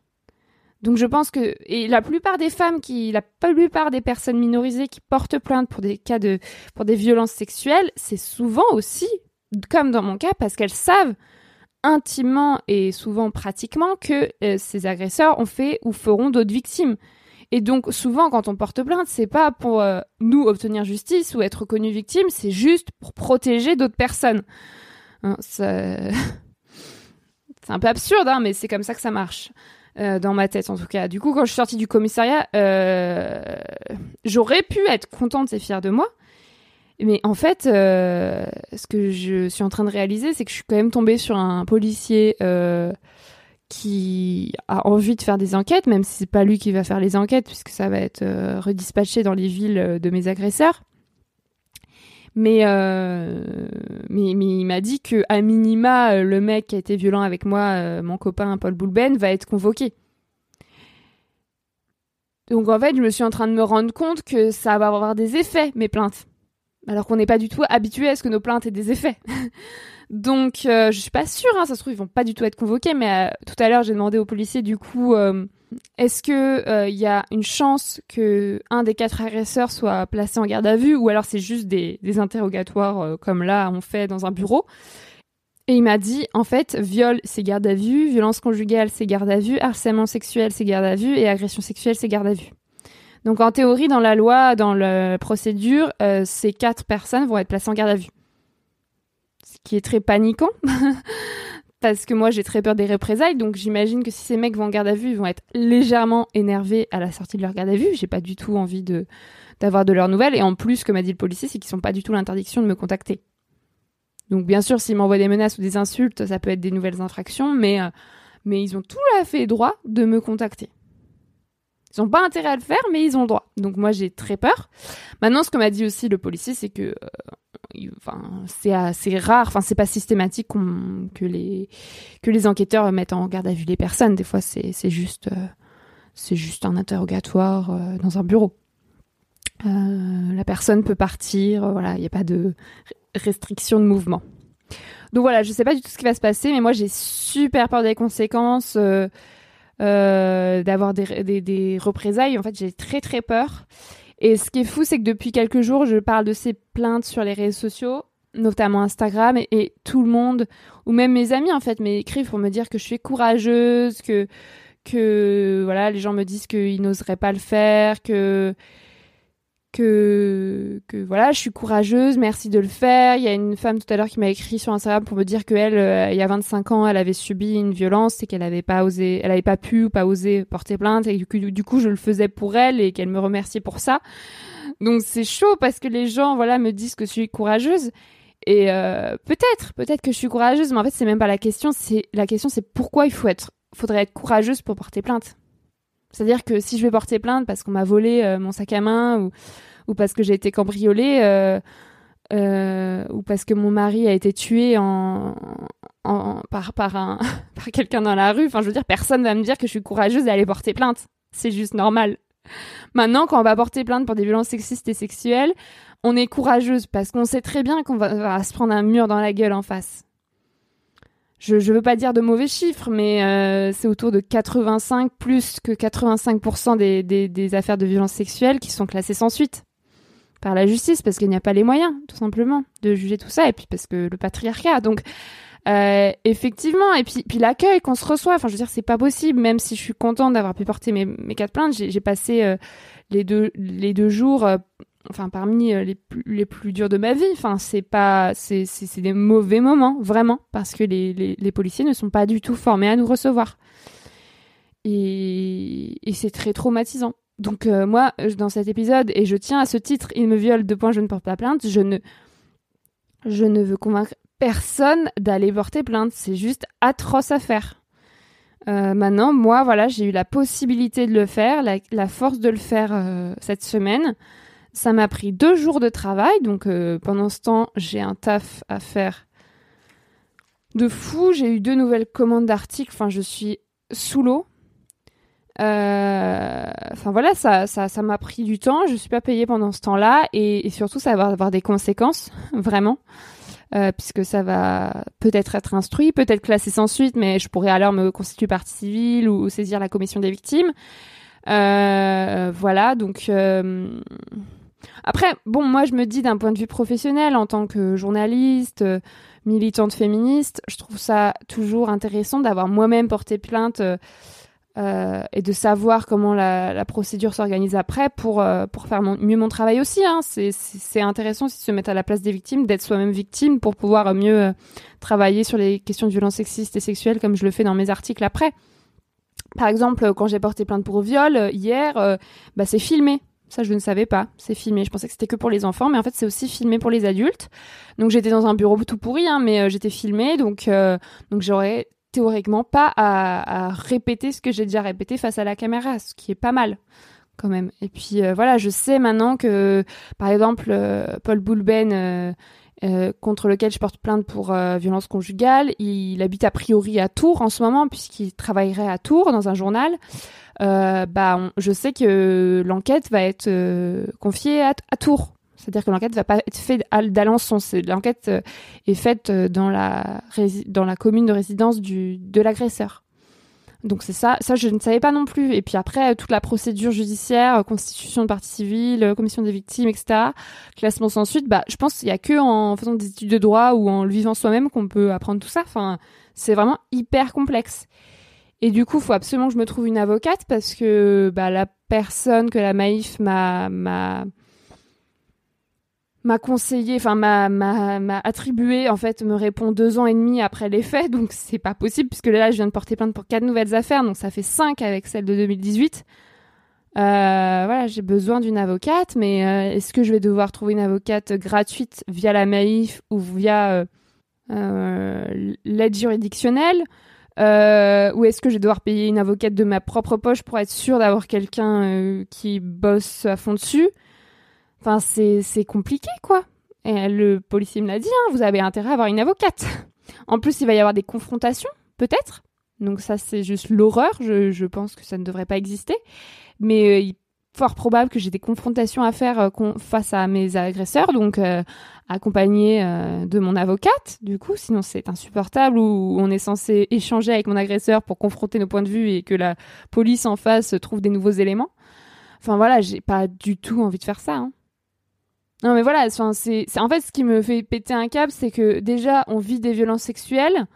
Donc je pense que et la plupart des femmes qui la plupart des personnes minorisées qui portent plainte pour des cas de pour des violences sexuelles, c'est souvent aussi comme dans mon cas parce qu'elles savent intimement et souvent pratiquement que euh, ces agresseurs ont fait ou feront d'autres victimes. Et donc souvent quand on porte plainte, c'est pas pour euh, nous obtenir justice ou être reconnu victime, c'est juste pour protéger d'autres personnes. Hein, (laughs) c'est un peu absurde, hein, mais c'est comme ça que ça marche. Euh, dans ma tête en tout cas. Du coup, quand je suis sortie du commissariat, j'aurais pu être contente et fière de moi, mais en fait, euh, ce que je suis en train de réaliser, c'est que je suis quand même tombée sur un policier euh, qui a envie de faire des enquêtes, même si c'est pas lui qui va faire les enquêtes, puisque ça va être euh, redispatché dans les villes de mes agresseurs. Mais, mais, mais, il m'a dit que à minima, le mec qui a été violent avec moi, mon copain Paul Boulben, va être convoqué. Donc en fait, je me suis en train de me rendre compte que ça va avoir des effets, mes plaintes alors qu'on n'est pas du tout habitué à ce que nos plaintes aient des effets. (laughs) Donc, euh, je suis pas sûre, hein, ça se trouve, ils vont pas du tout être convoqués, mais euh, tout à l'heure, j'ai demandé aux policiers, du coup, euh, est-ce que il y a une chance que un des quatre agresseurs soit placé en garde à vue, ou alors c'est juste des, des interrogatoires comme là, on fait dans un bureau? Et il m'a dit, en fait, viol, c'est garde à vue, violence conjugale, c'est garde à vue, harcèlement sexuel, c'est garde à vue, et agression sexuelle, c'est garde à vue. Donc en théorie, dans la loi, dans la procédure, euh, ces quatre personnes vont être placées en garde à vue. Ce qui est très paniquant. (laughs) parce que moi j'ai très peur des représailles, donc j'imagine que si ces mecs vont en garde à vue, ils vont être légèrement énervés à la sortie de leur garde à vue. J'ai pas du tout envie de d'avoir de leurs nouvelles, et en plus, comme a dit le policier, c'est qu'ils n'ont pas du tout l'interdiction de me contacter. Donc bien sûr, s'ils m'envoient des menaces ou des insultes, ça peut être des nouvelles infractions, mais euh, mais ils ont tout à fait droit de me contacter. Ils n'ont pas intérêt à le faire, mais ils ont le droit. Donc moi, j'ai très peur. Maintenant, ce que m'a dit aussi le policier, c'est que euh, enfin, c'est assez rare, enfin, c'est pas systématique que les que les enquêteurs mettent en garde à vue les personnes. Des fois, c'est juste c'est juste un interrogatoire dans un bureau. la personne peut partir, voilà, il n'y a pas de restriction de mouvement. Donc voilà, je sais pas du tout ce qui va se passer, mais moi j'ai super peur des conséquences, euh, euh, d'avoir des, des, représailles. En fait, j'ai très très peur. Et ce qui est fou, c'est que depuis quelques jours, je parle de ces plaintes sur les réseaux sociaux, notamment Instagram, et, tout le monde, ou même mes amis en fait, m'écrivent pour me dire que je suis courageuse, que que voilà, les gens me disent qu'ils n'oseraient pas le faire, que que, que voilà, je suis courageuse, merci de le faire. Il y a une femme tout à l'heure qui m'a écrit sur Instagram pour me dire qu'elle, euh, il y a 25 ans, elle avait subi une violence et qu'elle n'avait pas osé, elle avait pas pu ou pas osé porter plainte et du coup, du coup, je le faisais pour elle et qu'elle me remerciait pour ça. Donc c'est chaud parce que les gens, voilà, me disent que je suis courageuse. Et euh, peut-être, peut-être que je suis courageuse, mais en fait, c'est même pas la question. C'est la question, c'est pourquoi il faut être, faudrait être courageuse pour porter plainte. C'est-à-dire que si je vais porter plainte parce qu'on m'a volé euh, mon sac à main ou, parce que j'ai été cambriolée euh, euh, ou parce que mon mari a été tué en, par, par, un, (laughs) par quelqu'un dans la rue, enfin je veux dire, personne va me dire que je suis courageuse d'aller porter plainte. C'est juste normal. Maintenant, quand on va porter plainte pour des violences sexistes et sexuelles, on est courageuse parce qu'on sait très bien qu'on va, se prendre un mur dans la gueule en face je ne veux pas dire de mauvais chiffres, mais euh, c'est autour de 85, plus que 85% des, des, affaires de violence sexuelle qui sont classées sans suite par la justice, parce qu'il n'y a pas les moyens, tout simplement, de juger tout ça, et puis parce que le patriarcat. Donc, euh, effectivement, et puis, puis l'accueil qu'on se reçoit, enfin, je veux dire, c'est pas possible, même si je suis contente d'avoir pu porter mes, mes quatre plaintes, j'ai passé euh, les, deux, les deux jours enfin parmi euh, les plus, les plus durs de ma vie. Enfin, c'est pas, c'est, des mauvais moments, vraiment, parce que les, les, policiers ne sont pas du tout formés à nous recevoir. Et, et c'est très traumatisant. Donc euh, moi, dans cet épisode, et je tiens à ce titre, il me viole, deux points, je ne porte pas plainte, je ne, je ne veux convaincre personne d'aller porter plainte. C'est juste atroce à faire. Euh, maintenant, moi, voilà, j'ai eu la possibilité de le faire, la, la force de le faire cette semaine. Ça m'a pris deux jours de travail, donc euh, pendant ce temps, j'ai un taf à faire de fou. J'ai eu deux nouvelles commandes d'articles. Enfin, je suis sous l'eau. Euh, enfin voilà, ça, ça, ça m'a pris du temps. Je suis pas payée pendant ce temps-là, et, surtout, ça va avoir des conséquences, (laughs) vraiment. Euh, puisque ça va peut-être être instruit, peut-être classé sans suite, mais je pourrais alors me constituer partie civile ou, saisir la commission des victimes. voilà, donc après, bon, moi je me dis d'un point de vue professionnel, en tant que journaliste, euh, militante féministe, je trouve ça toujours intéressant d'avoir moi-même porté plainte euh, euh, et de savoir comment la, procédure s'organise après pour, pour faire mieux mon travail aussi. Hein. C'est intéressant aussi de se mettre à la place des victimes, d'être soi-même victime pour pouvoir mieux travailler sur les questions de violence sexistes et sexuelles comme je le fais dans mes articles après. Par exemple, quand j'ai porté plainte pour viol hier, bah, c'est filmé. Ça, je ne savais pas. C'est filmé. Je pensais que c'était que pour les enfants, mais en fait, c'est aussi filmé pour les adultes. Donc, j'étais dans un bureau tout pourri, hein, mais euh, j'étais filmée, donc euh, donc j'aurais théoriquement pas à, répéter ce que j'ai déjà répété face à la caméra, ce qui est pas mal quand même. Et puis euh, voilà, je sais maintenant que, par exemple, Paul Boulben. Contre lequel je porte plainte pour violence conjugale. Il habite a priori à Tours en ce moment, puisqu'il travaillerait à Tours dans un journal. Euh, bah, je sais que l'enquête va être euh, confiée à, Tours. C'est-à-dire que l'enquête va pas être faite d'Alençon. L'enquête euh, est faite dans la, dans la commune de résidence du, de l'agresseur. Donc c'est ça, ça je ne savais pas non plus. Et puis après, toute la procédure judiciaire, constitution de partie civile, commission des victimes, etc., classement sans suite, bah, je pense qu'il y a que en faisant des études de droit ou en le vivant soi-même qu'on peut apprendre tout ça. Enfin, c'est vraiment hyper complexe. Et du coup, faut absolument que je me trouve une avocate parce que bah, la personne que la Maïf m'a m'a conseillé, enfin m'a attribué en fait me répond deux ans et demi après les faits, (laughs) donc c'est pas possible puisque là je viens de porter plainte pour quatre nouvelles affaires, donc ça fait cinq avec celle de 2018. Euh, voilà, j'ai besoin d'une avocate, mais euh, est-ce que je vais devoir trouver une avocate gratuite via la Maïf ou via euh, l'aide juridictionnelle? Ou est-ce que je vais devoir payer une avocate de ma propre poche pour être sûr d'avoir quelqu'un qui bosse à fond dessus? Enfin, c'est compliqué, quoi. Et le policier me l'a dit, hein, vous avez intérêt à avoir une avocate. En plus, il va y avoir des confrontations, peut-être. Donc ça, c'est juste l'horreur. Je, pense que ça ne devrait pas exister. Mais euh, il est fort probable que j'ai des confrontations à faire euh, face à mes agresseurs. Donc euh, accompagné de mon avocate, du coup, sinon c'est insupportable où on est censé échanger avec mon agresseur pour confronter nos points de vue et que la police en face trouve des nouveaux éléments. Enfin voilà, j'ai pas du tout envie de faire ça. Hein. Non mais voilà, c'est en fait ce qui me fait péter un câble, c'est que déjà on vit des violences sexuelles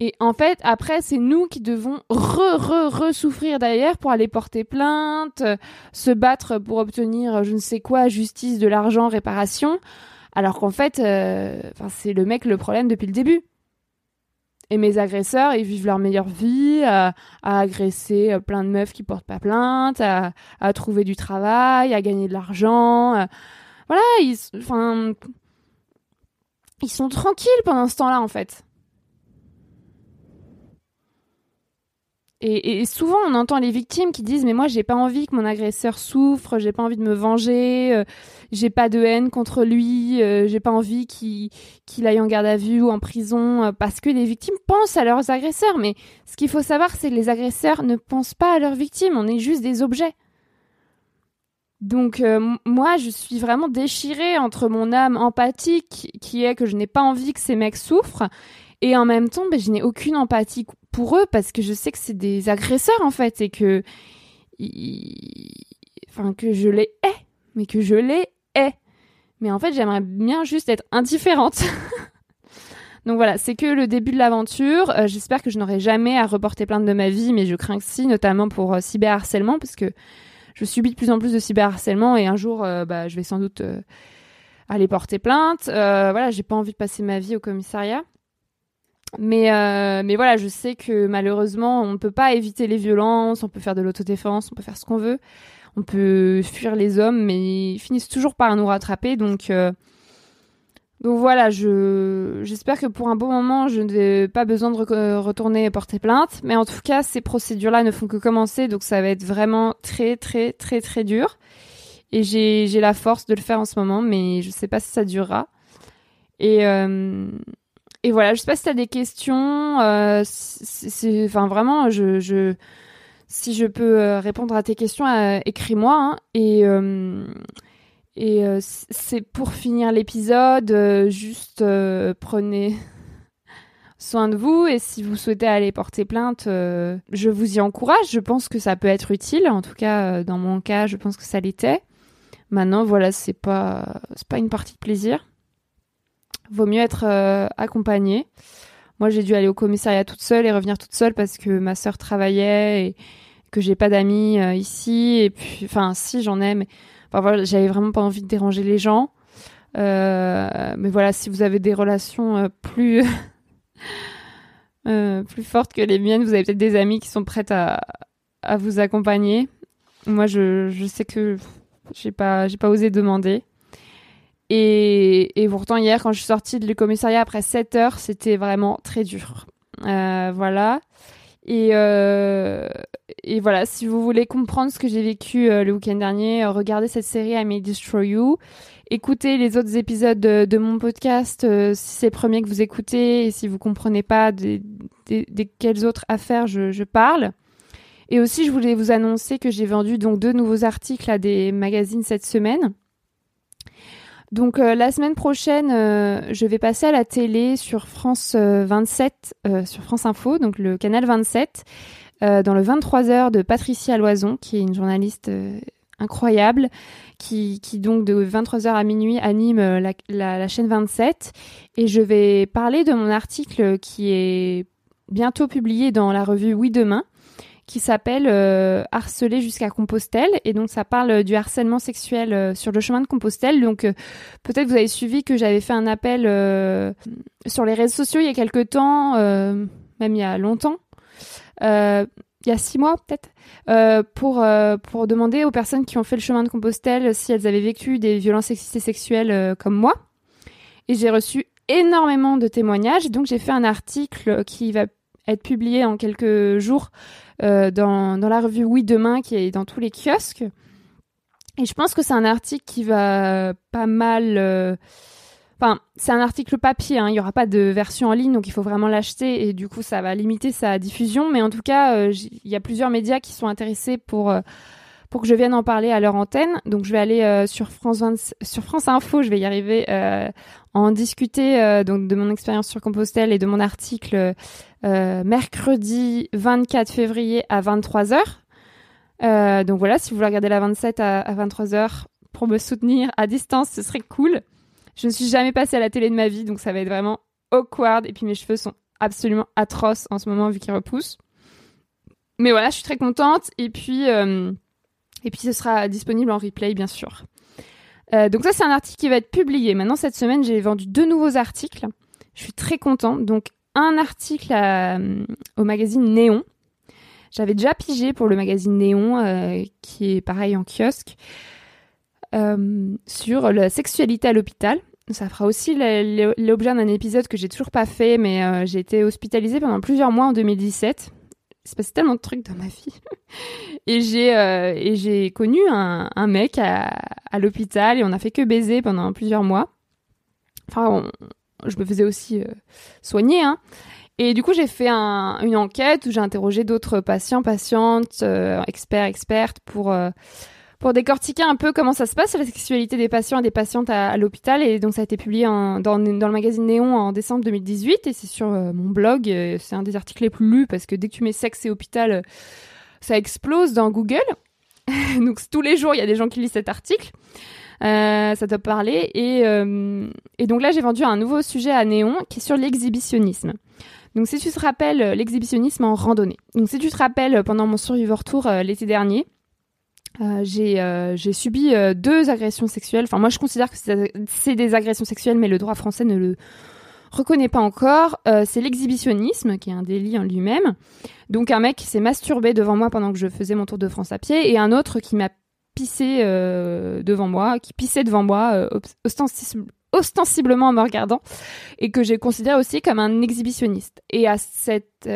et en fait après c'est nous qui devons re re re souffrir derrière pour aller porter plainte, se battre pour obtenir je ne sais quoi, justice, de l'argent, réparation, alors qu'en fait euh, c'est le mec le problème depuis le début. Et mes agresseurs, ils vivent leur meilleure vie à, agresser euh, plein de meufs qui portent pas plainte, à, à trouver du travail, à gagner de l'argent. Voilà, ils, enfin, ils sont tranquilles pendant ce temps-là, en fait. Et, souvent, on entend les victimes qui disent mais moi j'ai pas envie que mon agresseur souffre, j'ai pas envie de me venger, euh, j'ai pas de haine contre lui, euh, j'ai pas envie qu'il aille en garde à vue ou en prison euh, parce que les victimes pensent à leurs agresseurs. Mais ce qu'il faut savoir, c'est que les agresseurs ne pensent pas à leurs victimes, on est juste des objets. Donc moi, je suis vraiment déchirée entre mon âme empathique qui est que je n'ai pas envie que ces mecs souffrent et en même temps, ben, je n'ai aucune empathie pour eux parce que je sais que c'est des agresseurs en fait et que, enfin que je les hais, mais que je les hais. Mais en fait, j'aimerais bien juste être indifférente. (laughs) Donc voilà, c'est que le début de l'aventure. Euh, j'espère que je n'aurai jamais à reporter plainte de ma vie, mais je crains que si, notamment pour euh, cyberharcèlement, parce que je subis de plus en plus de cyberharcèlement et un jour, euh, bah, je vais sans doute aller porter plainte. voilà, j'ai pas envie de passer ma vie au commissariat. Mais, euh, mais voilà, je sais que malheureusement, on ne peut pas éviter les violences, on peut faire de l'autodéfense, on peut faire ce qu'on veut, on peut fuir les hommes, mais ils finissent toujours par nous rattraper. Donc, euh, donc voilà, je, j'espère que pour un bon moment, je n'ai pas besoin de retourner porter plainte. Mais en tout cas, ces procédures-là ne font que commencer, donc ça va être vraiment très, très, très, très dur. Et j'ai, la force de le faire en ce moment, mais je ne sais pas si ça durera. Et, euh, voilà, je sais pas si tu as des questions. Euh, enfin, vraiment, si je peux euh, répondre à tes questions, écris-moi. Hein. Et c'est pour finir l'épisode, juste prenez soin de vous. Et si vous souhaitez aller porter plainte, je vous y encourage. Je pense que ça peut être utile. En tout cas, dans mon cas, je pense que ça l'était. Maintenant, voilà, c'est pas, c'est pas une partie de plaisir. Vaut mieux être euh, accompagné. Moi, j'ai dû aller au commissariat toute seule et revenir toute seule parce que ma sœur travaillait et que j'ai pas d'amis euh, ici. Et puis, enfin, si j'en ai, mais j'avais vraiment pas envie de déranger les gens. Euh, mais voilà, si vous avez des relations plus (laughs) plus fortes que les miennes, vous avez peut-être des amis qui sont prêtes à, à vous accompagner. Moi, je, je sais que j'ai pas j'ai pas osé demander. Et, et, pourtant, hier, quand je suis sortie du commissariat après 7 heures, c'était vraiment très dur. Euh, voilà. Et, euh, et voilà, si vous voulez comprendre ce que j'ai vécu euh, le week-end dernier, regardez cette série I May Destroy You. Écoutez les autres épisodes de, mon podcast si c'est le premier que vous écoutez et si vous comprenez pas des, quelles autres affaires je, je parle. Et aussi, je voulais vous annoncer que j'ai vendu donc deux nouveaux articles à des magazines cette semaine. Donc euh, la semaine prochaine, euh, je vais passer à la télé sur France 27, euh, sur France Info, donc le canal 27, dans le 23h de Patricia Loison, qui est une journaliste incroyable, qui, donc de 23h à minuit anime la, la, chaîne 27. Et je vais parler de mon article qui est bientôt publié dans la revue Oui Demain qui s'appelle euh, Harceler jusqu'à Compostelle. Et donc, ça parle du harcèlement sexuel euh, sur le chemin de Compostelle. Donc, euh, peut-être vous avez suivi que j'avais fait un appel sur les réseaux sociaux il y a quelque temps, même il y a longtemps. Il y a six mois peut-être, pour, pour demander aux personnes qui ont fait le chemin de Compostelle si elles avaient vécu des violences sexistes et sexuelles comme moi. Et j'ai reçu énormément de témoignages. Donc j'ai fait un article qui va être publié en quelques jours euh, dans, dans, la revue Oui Demain qui est dans tous les kiosques. Et je pense que c'est un article qui va pas mal. Enfin, c'est un article papier, hein, il n'y aura pas de version en ligne, donc il faut vraiment l'acheter et du coup ça va limiter sa diffusion. Mais en tout cas, euh, il y a plusieurs médias qui sont intéressés pour, euh, pour que je vienne en parler à leur antenne. Donc je vais aller euh, sur, France 20 sur France Info, je vais y arriver, euh, en discuter euh, donc de mon expérience sur Compostelle et de mon article mercredi 24 février à 23h. Euh, donc voilà, si vous voulez regarder la 27 à, à 23h pour me soutenir à distance, ce serait cool. Je ne suis jamais passée à la télé de ma vie, donc ça va être vraiment awkward. Et puis mes cheveux sont absolument atroces en ce moment vu qu'ils repoussent. Mais voilà, je suis très contente. Et puis, euh, et puis ce sera disponible en replay, bien sûr. Euh, donc ça, c'est un article qui va être publié. Maintenant, cette semaine, j'ai vendu deux nouveaux articles. Je suis très contente. Donc, un article à- au magazine Néon. J'avais déjà pigé pour le magazine Néon, euh, qui est pareil en kiosque, euh, sur la sexualité à l'hôpital. Ça fera aussi l'objet d'un épisode que j'ai toujours pas fait, mais euh, j'ai été hospitalisée pendant plusieurs mois en 2017. Il se passé tellement de trucs dans ma vie. (laughs) et j'ai euh, et j'ai connu un, mec à, l'hôpital et on a fait que baiser pendant plusieurs mois. Enfin, je me faisais aussi soigner, hein. Et du coup, j'ai fait un- une enquête où j'ai interrogé d'autres patients, patientes, experts, expertes pour pour décortiquer un peu comment ça se passe la sexualité des patients et des patientes à, l'hôpital. Et donc, ça a été publié dans, le magazine Néon en décembre 2018 et c'est sur euh, mon blog. C'est un des articles les plus lus parce que dès que tu mets sexe et hôpital, euh, ça explose dans Google. (laughs) donc, tous les jours, il y a des gens qui lisent cet article. Euh, ça doit parler. Et, donc là, j'ai vendu un nouveau sujet à Néon qui est sur l'exhibitionnisme. Donc, si tu te rappelles, l'exhibitionnisme en randonnée. Donc, si tu te rappelles, pendant mon Survivor Tour l'été dernier, euh, j'ai euh, subi euh, deux agressions sexuelles. Enfin, moi, je considère que c'est des agressions sexuelles, mais le droit français ne le reconnaît pas encore. Euh, c'est l'exhibitionnisme, qui est un délit en lui-même. Donc, un mec s'est masturbé devant moi pendant que je faisais mon tour de France à pied, et un autre qui m'a pissé euh, devant moi, qui pissait devant moi, euh, obs- ostensible- ostensiblement en me regardant, et que j'ai considéré aussi comme un exhibitionniste. Et à cette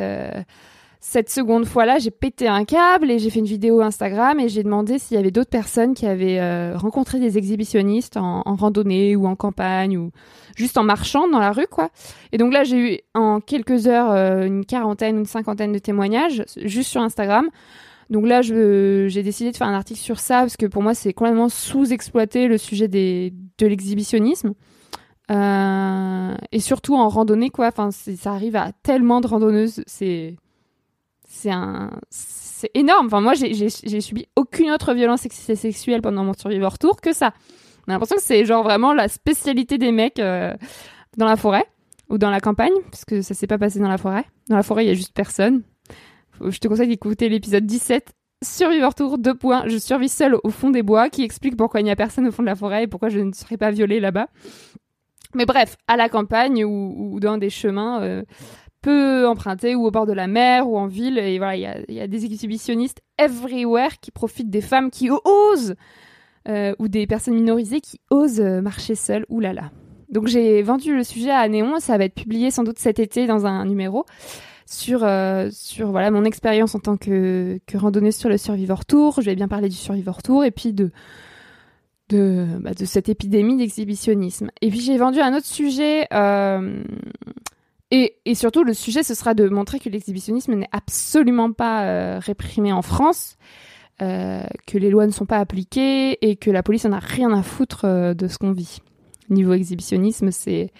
cette seconde fois-là, j'ai pété un câble et j'ai fait une vidéo Instagram et j'ai demandé s'il y avait d'autres personnes qui avaient euh, rencontré des exhibitionnistes en, randonnée ou en campagne ou juste en marchant dans la rue, quoi. Et donc là, j'ai eu en quelques heures euh, une quarantaine, une cinquantaine de témoignages juste sur Instagram. Donc là, j'ai décidé de faire un article sur ça parce que pour moi, c'est complètement sous-exploité le sujet de l'exhibitionnisme. Euh, et surtout en randonnée, quoi. Enfin, ça arrive à tellement de randonneuses. C'est un, c'est énorme. Enfin, moi, j'ai, subi aucune autre violence sex- sexuelle pendant mon Survivor Tour que ça. On a l'impression que c'est genre vraiment la spécialité des mecs euh, dans la forêt ou dans la campagne, parce que ça s'est pas passé dans la forêt. Dans la forêt, il y a juste personne. Je te conseille d'écouter l'épisode 17 Survivor Tour 2 points. Je survis seul au fond des bois, qui explique pourquoi il n'y a personne au fond de la forêt et pourquoi je ne serai pas violée là-bas. Mais bref, à la campagne ou, ou dans des chemins euh, peu empruntés ou au bord de la mer ou en ville, et voilà, il y a, des exhibitionnistes everywhere qui profitent des femmes qui osent euh, ou des personnes minorisées qui osent euh, marcher seules. Ouh. Donc j'ai vendu le sujet à Néon, ça va être publié sans doute cet été dans un numéro sur euh, sur voilà mon expérience en tant que que randonneuse sur le Survivor Tour. Je vais bien parler du Survivor Tour et puis de de bah, de cette épidémie d'exhibitionnisme. Et puis j'ai vendu un autre sujet et surtout le sujet ce sera de montrer que l'exhibitionnisme n'est absolument pas euh, réprimé en France. euh, que les lois ne sont pas appliquées et que la police en a rien à foutre euh, de ce qu'on vit. Niveau exhibitionnisme, c'est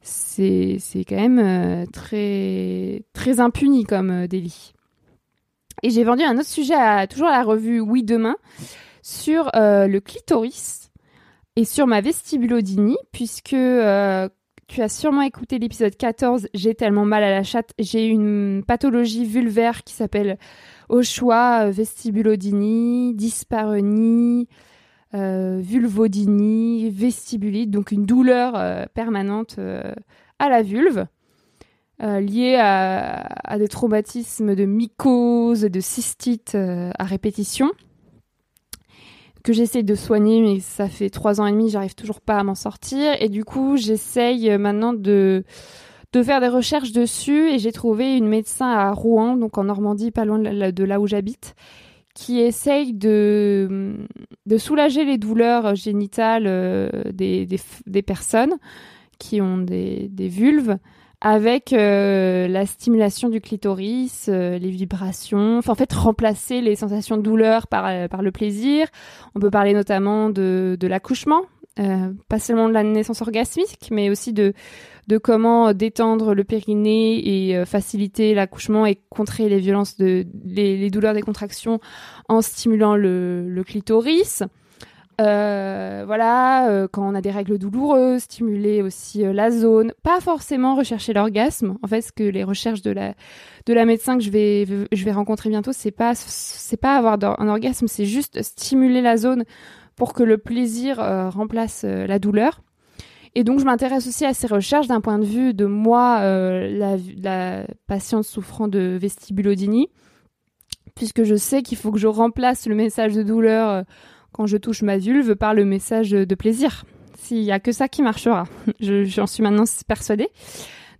c'est quand même très très impuni comme délit. Et j'ai vendu un autre sujet toujours à la revue Oui demain sur le clitoris et sur ma vestibulodynie puisque tu as sûrement écouté l'épisode 14 J'ai tellement mal à la chatte, j'ai une pathologie vulvaire qui s'appelle au choix euh, vestibulodynie, dyspareunie, euh, vulvodynie, vestibulite, donc une douleur euh, permanente euh, à la vulve, euh, liée à, à des traumatismes de mycose, de cystite euh, à répétition, que j'essaye de soigner, mais ça fait trois ans et demi, j'arrive toujours pas à m'en sortir, et du coup j'essaye maintenant de faire des recherches dessus, et j'ai trouvé une médecin à Rouen, donc en Normandie, pas loin de là- où j'habite, qui essaye de, de soulager les douleurs génitales des, des, des, personnes qui ont des vulves avec la stimulation du clitoris, les vibrations, enfin en fait remplacer les sensations de douleur par, par le plaisir. On peut parler notamment de, l'accouchement, euh, pas seulement de la naissance orgasmique, mais aussi de, comment détendre le périnée et euh, faciliter l'accouchement et contrer les violences de douleurs des contractions en stimulant le clitoris. Euh, voilà, euh, quand on a des règles douloureuses, stimuler aussi la zone, pas forcément rechercher l'orgasme. En fait, ce que les recherches de la de la médecin que je vais je vais rencontrer bientôt, c'est pas c'est pas avoir un orgasme, c'est juste stimuler la zone pour que le plaisir euh, remplace euh, la douleur. Et donc, je m'intéresse aussi à ces recherches d'un point de vue de moi, euh, la, patiente souffrant de vestibulodynie, puisque je sais qu'il faut que je remplace le message de douleur quand je touche ma vulve par le message de plaisir. S'il y a que ça qui marchera, (laughs) j'en suis maintenant persuadée.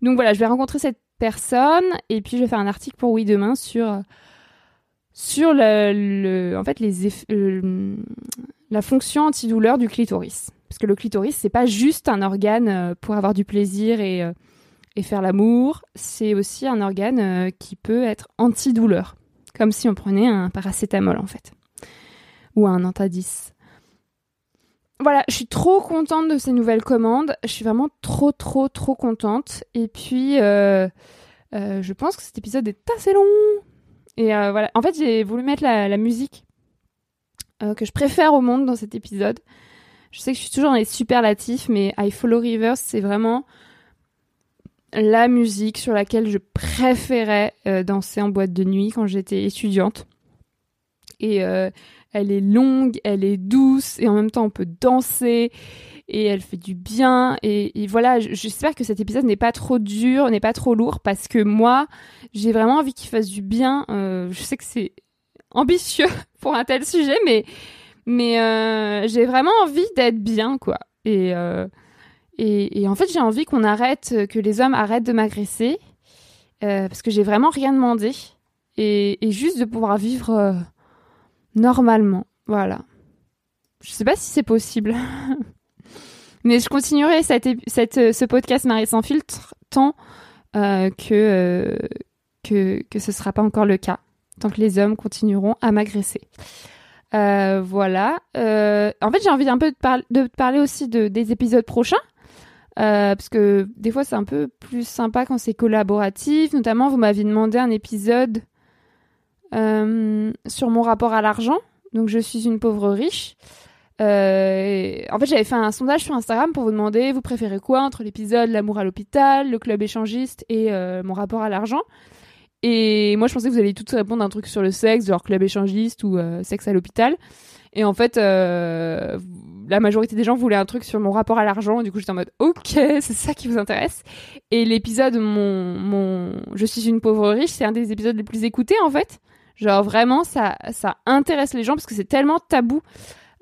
Donc voilà, je vais rencontrer cette personne et puis je vais faire un article pour Oui demain sur sur le, en fait les la fonction antidouleur du clitoris. Parce que le clitoris, c'est pas juste un organe euh, pour avoir du plaisir et, euh, et faire l'amour, c'est aussi un organe euh, qui peut être antidouleur. Comme si on prenait un paracétamol en fait. Ou un antadis. Voilà, je suis trop contente de ces nouvelles commandes. Je suis vraiment trop, trop, trop contente. Et puis, je pense que cet épisode est assez long. Et voilà, en fait, j'ai voulu mettre la musique euh, que je préfère au monde dans cet épisode. Je sais que je suis toujours dans les superlatifs, mais I Follow Rivers, c'est vraiment la musique sur laquelle je préférais euh, danser en boîte de nuit quand j'étais étudiante. Et euh, elle est longue, elle est douce, et en même temps on peut danser, et elle fait du bien. Et, et voilà, j'espère que cet épisode n'est pas trop dur, n'est pas trop lourd, parce que moi, j'ai vraiment envie qu'il fasse du bien. je sais que c'est ambitieux (laughs) pour un tel sujet, mais, mais euh, j'ai vraiment envie d'être bien, quoi. Et, euh, et, en fait, j'ai envie qu'on arrête, que les hommes arrêtent de m'agresser, euh, parce que j'ai vraiment rien demandé, et, et juste de pouvoir vivre normalement. Voilà. Je sais pas si c'est possible. (laughs) Mais je continuerai cette, cette, ce podcast Marie sans filtre tant que, que, que ce sera pas encore le cas tant que les hommes continueront à m'agresser. Euh, voilà. Euh, en fait, j'ai envie un peu de, te parler aussi de, des épisodes prochains. Euh, parce que des fois, c'est un peu plus sympa quand c'est collaboratif. Notamment, vous m'aviez demandé un épisode sur mon rapport à l'argent. Donc, je suis une pauvre riche. en fait, j'avais fait un sondage sur Instagram pour vous demander, vous préférez quoi entre l'épisode L'amour à l'hôpital, le club échangiste et mon rapport à l'argent? Et moi, je pensais que vous alliez toutes répondre à un truc sur le sexe, genre club échangiste ou euh, sexe à l'hôpital. Et en fait, euh, la majorité des gens voulaient un truc sur mon rapport à l'argent. Du coup, j'étais en mode, ok, (laughs) c'est ça qui vous intéresse. Et l'épisode, mon, mon, je suis une pauvre riche, c'est un des épisodes les plus écoutés en fait. Genre vraiment, ça, ça intéresse les gens parce que c'est tellement tabou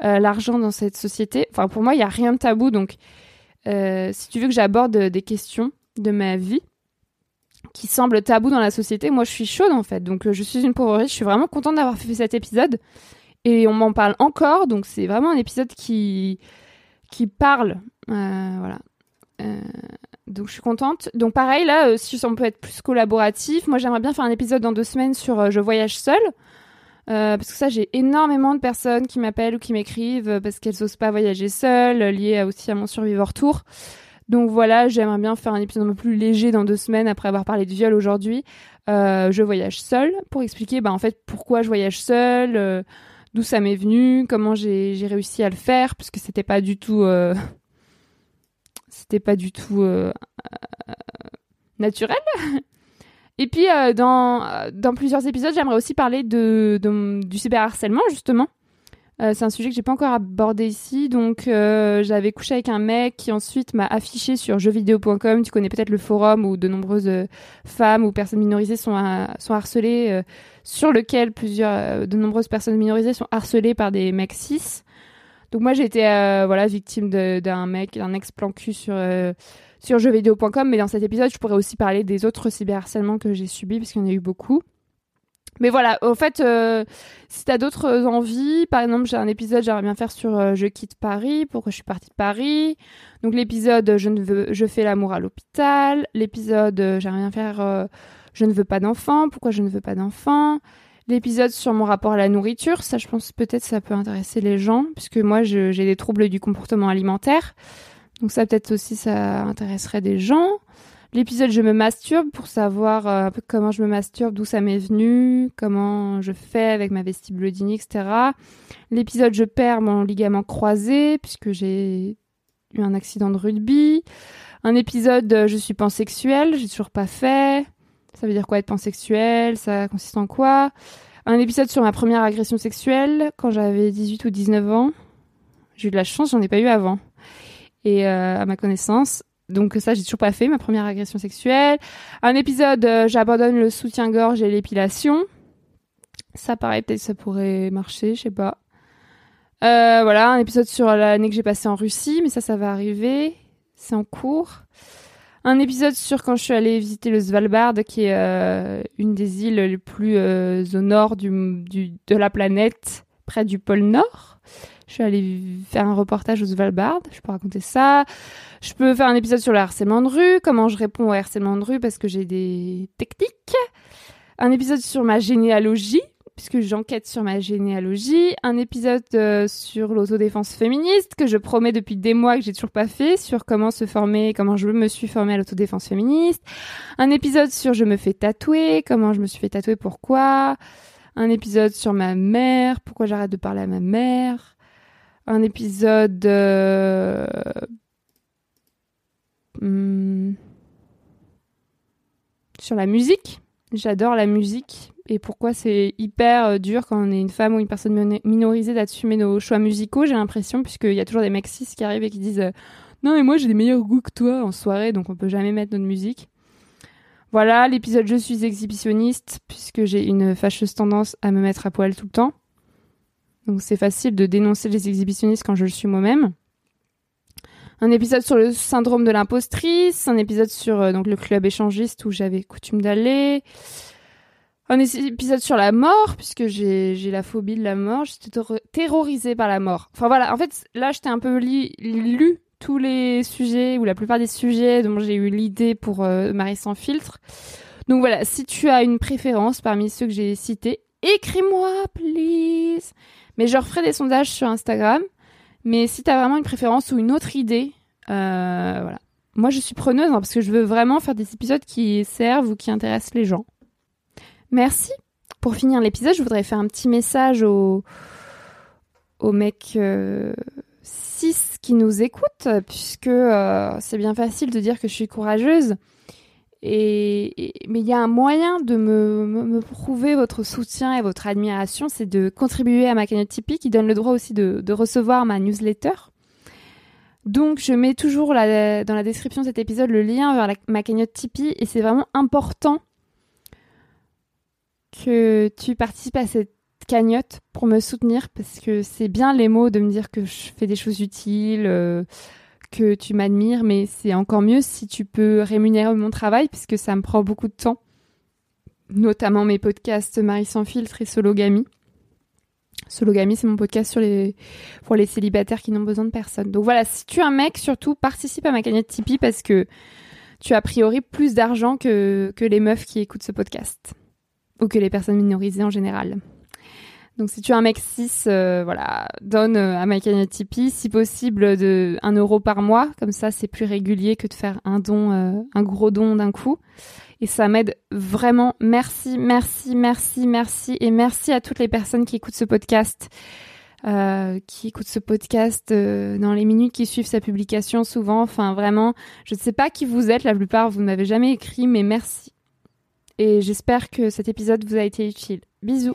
euh, l'argent dans cette société. Enfin, pour moi, il y a rien de tabou. Donc, si tu veux que j'aborde des questions de ma vie, qui semble tabou dans la société, moi je suis chaude en fait. Donc euh, je suis une pauvre riche, je suis vraiment contente d'avoir fait cet épisode. Et on m'en parle encore, donc c'est vraiment un épisode qui, qui parle. Euh, voilà. Euh, donc je suis contente. Donc pareil, là, si on peut être plus collaboratif, moi j'aimerais bien faire un épisode dans deux semaines sur Je voyage seule. parce que ça, j'ai énormément de personnes qui m'appellent ou qui m'écrivent parce qu'elles n'osent pas voyager seules, liées aussi à mon survivor tour. Donc voilà, j'aimerais bien faire un épisode un peu plus léger dans deux semaines après avoir parlé de viol aujourd'hui. Euh, je voyage seule pour expliquer bah, en fait pourquoi je voyage seule, euh, d'où ça m'est venu, comment j'ai réussi à le faire, puisque c'était pas du tout euh, c'était pas du tout naturel. (laughs) Et puis dans, dans plusieurs épisodes, j'aimerais aussi parler de, de, du cyberharcèlement justement. Euh, c'est un sujet que j'ai pas encore abordé ici. Donc, euh, j'avais couché avec un mec qui ensuite m'a affiché sur jeuxvideo.com. Tu connais peut-être le forum où de nombreuses euh, femmes ou personnes minorisées sont, sont harcelées, sur lequel plusieurs, de nombreuses personnes minorisées sont harcelées par des mecs cis. Donc moi, j'ai été voilà victime d'un mec, d'un ex-plan cul sur sur jeuxvideo.com. Mais dans cet épisode, je pourrais aussi parler des autres cyberharcèlements que j'ai subis parce qu'il y en a eu beaucoup. Mais voilà, au fait, euh, si t'as d'autres envies, par exemple, j'ai un épisode, j'aimerais bien faire sur euh, je quitte Paris, pourquoi je suis partie de Paris. Donc l'épisode je ne veux, je fais l'amour à l'hôpital. L'épisode euh, j'aimerais bien faire euh, je ne veux pas d'enfant, pourquoi je ne veux pas d'enfant. L'épisode sur mon rapport à la nourriture, ça je pense peut-être ça peut intéresser les gens, puisque moi j'ai des troubles du comportement alimentaire. Donc ça peut-être aussi ça intéresserait des gens. L'épisode je me masturbe pour savoir un peu comment je me masturbe, d'où ça m'est venu, comment je fais avec ma vestibulodynie, etc. L'épisode je perds mon ligament croisé puisque j'ai eu un accident de rugby. Un épisode euh, je suis pansexuelle, j'ai toujours pas fait. Ça veut dire quoi être pansexuel? Ça consiste en quoi? Un épisode sur ma première agression sexuelle quand j'avais 18 ou 19 ans. J'ai eu de la chance, j'en ai pas eu avant. Et euh, à ma connaissance, donc ça, j'ai toujours pas fait ma première agression sexuelle. Un épisode, euh, j'abandonne le soutien-gorge et l'épilation. Ça, pareil, peut-être ça pourrait marcher, je sais pas. Euh, voilà, un épisode sur l'année que j'ai passée en Russie, mais ça, ça va arriver. C'est en cours. Un épisode sur quand je suis allée visiter le Svalbard, qui est euh, une des îles les plus euh, au nord du, de la planète, près du pôle Nord. Je suis allée faire un reportage au Svalbard, je peux raconter ça. Je peux faire un épisode sur le harcèlement de rue, comment je réponds au harcèlement de rue parce que j'ai des techniques. Un épisode sur ma généalogie, puisque j'enquête sur ma généalogie. Un épisode euh, sur l'autodéfense féministe que je promets depuis des mois que j'ai toujours pas fait, sur comment se former, comment je me suis formée à l'autodéfense féministe. Un épisode sur je me fais tatouer, comment je me suis fait tatouer, pourquoi. Un épisode sur ma mère, pourquoi j'arrête de parler à ma mère. Un épisode euh, Hmm. Sur la musique. J'adore la musique et pourquoi c'est hyper euh, dur quand on est une femme ou une personne mino- minorisée d'assumer nos choix musicaux, j'ai l'impression, puisqu'il y a toujours des mecs cis qui arrivent et qui disent euh, Non, mais moi j'ai des meilleurs goûts que toi en soirée, donc on peut jamais mettre notre musique. Voilà, l'épisode Je suis exhibitionniste, puisque j'ai une fâcheuse tendance à me mettre à poil tout le temps. Donc c'est facile de dénoncer les exhibitionnistes quand je le suis moi-même un épisode sur le syndrome de l'impostrice, un épisode sur euh, donc le club échangiste où j'avais coutume d'aller, un épisode sur la mort puisque j'ai j'ai la phobie de la mort, j'étais terro- terrorisée par la mort. Enfin voilà, en fait là j'étais un peu li- lu tous les sujets ou la plupart des sujets dont j'ai eu l'idée pour euh, Marie sans filtre. Donc voilà, si tu as une préférence parmi ceux que j'ai cités, écris-moi please. Mais je referai des sondages sur Instagram. Mais si t'as vraiment une préférence ou une autre idée, euh, voilà. Moi, je suis preneuse hein, parce que je veux vraiment faire des épisodes qui servent ou qui intéressent les gens. Merci. Pour finir l'épisode, je voudrais faire un petit message aux, aux mecs euh, cis qui nous écoutent, puisque euh, c'est bien facile de dire que je suis courageuse. Mais il y a un moyen de me, prouver votre soutien et votre admiration, c'est de contribuer à ma cagnotte Tipeee qui donne le droit aussi de, recevoir ma newsletter. Donc je mets toujours dans la description de cet épisode le lien vers ma cagnotte Tipeee et c'est vraiment important que tu participes à cette cagnotte pour me soutenir parce que c'est bien les mots de me dire que je fais des choses utiles, euh, que tu m'admires, mais c'est encore mieux si tu peux rémunérer mon travail puisque ça me prend beaucoup de temps, notamment mes podcasts Marie sans filtre et Sologamy. Sologamy, c'est mon podcast pour les célibataires qui n'ont besoin de personne. Donc voilà, si tu es un mec, surtout participe à ma cagnotte Tipeee parce que tu as a priori plus d'argent que, que les meufs qui écoutent ce podcast ou que les personnes minorisées en général. Donc si tu es un mec cis, euh, voilà, donne euh, à cagnotte Tipeee, si possible de 1 euro par mois, comme ça c'est plus régulier que de faire un don, euh, un gros don d'un coup. Et ça m'aide vraiment. Merci, merci, merci, merci. Et merci à toutes les personnes qui écoutent ce podcast, qui écoutent ce podcast dans les minutes qui suivent sa publication souvent. Enfin vraiment, je ne sais pas qui vous êtes, la plupart vous ne m'avez jamais écrit, mais merci. Et j'espère que cet épisode vous a été utile. Bisous.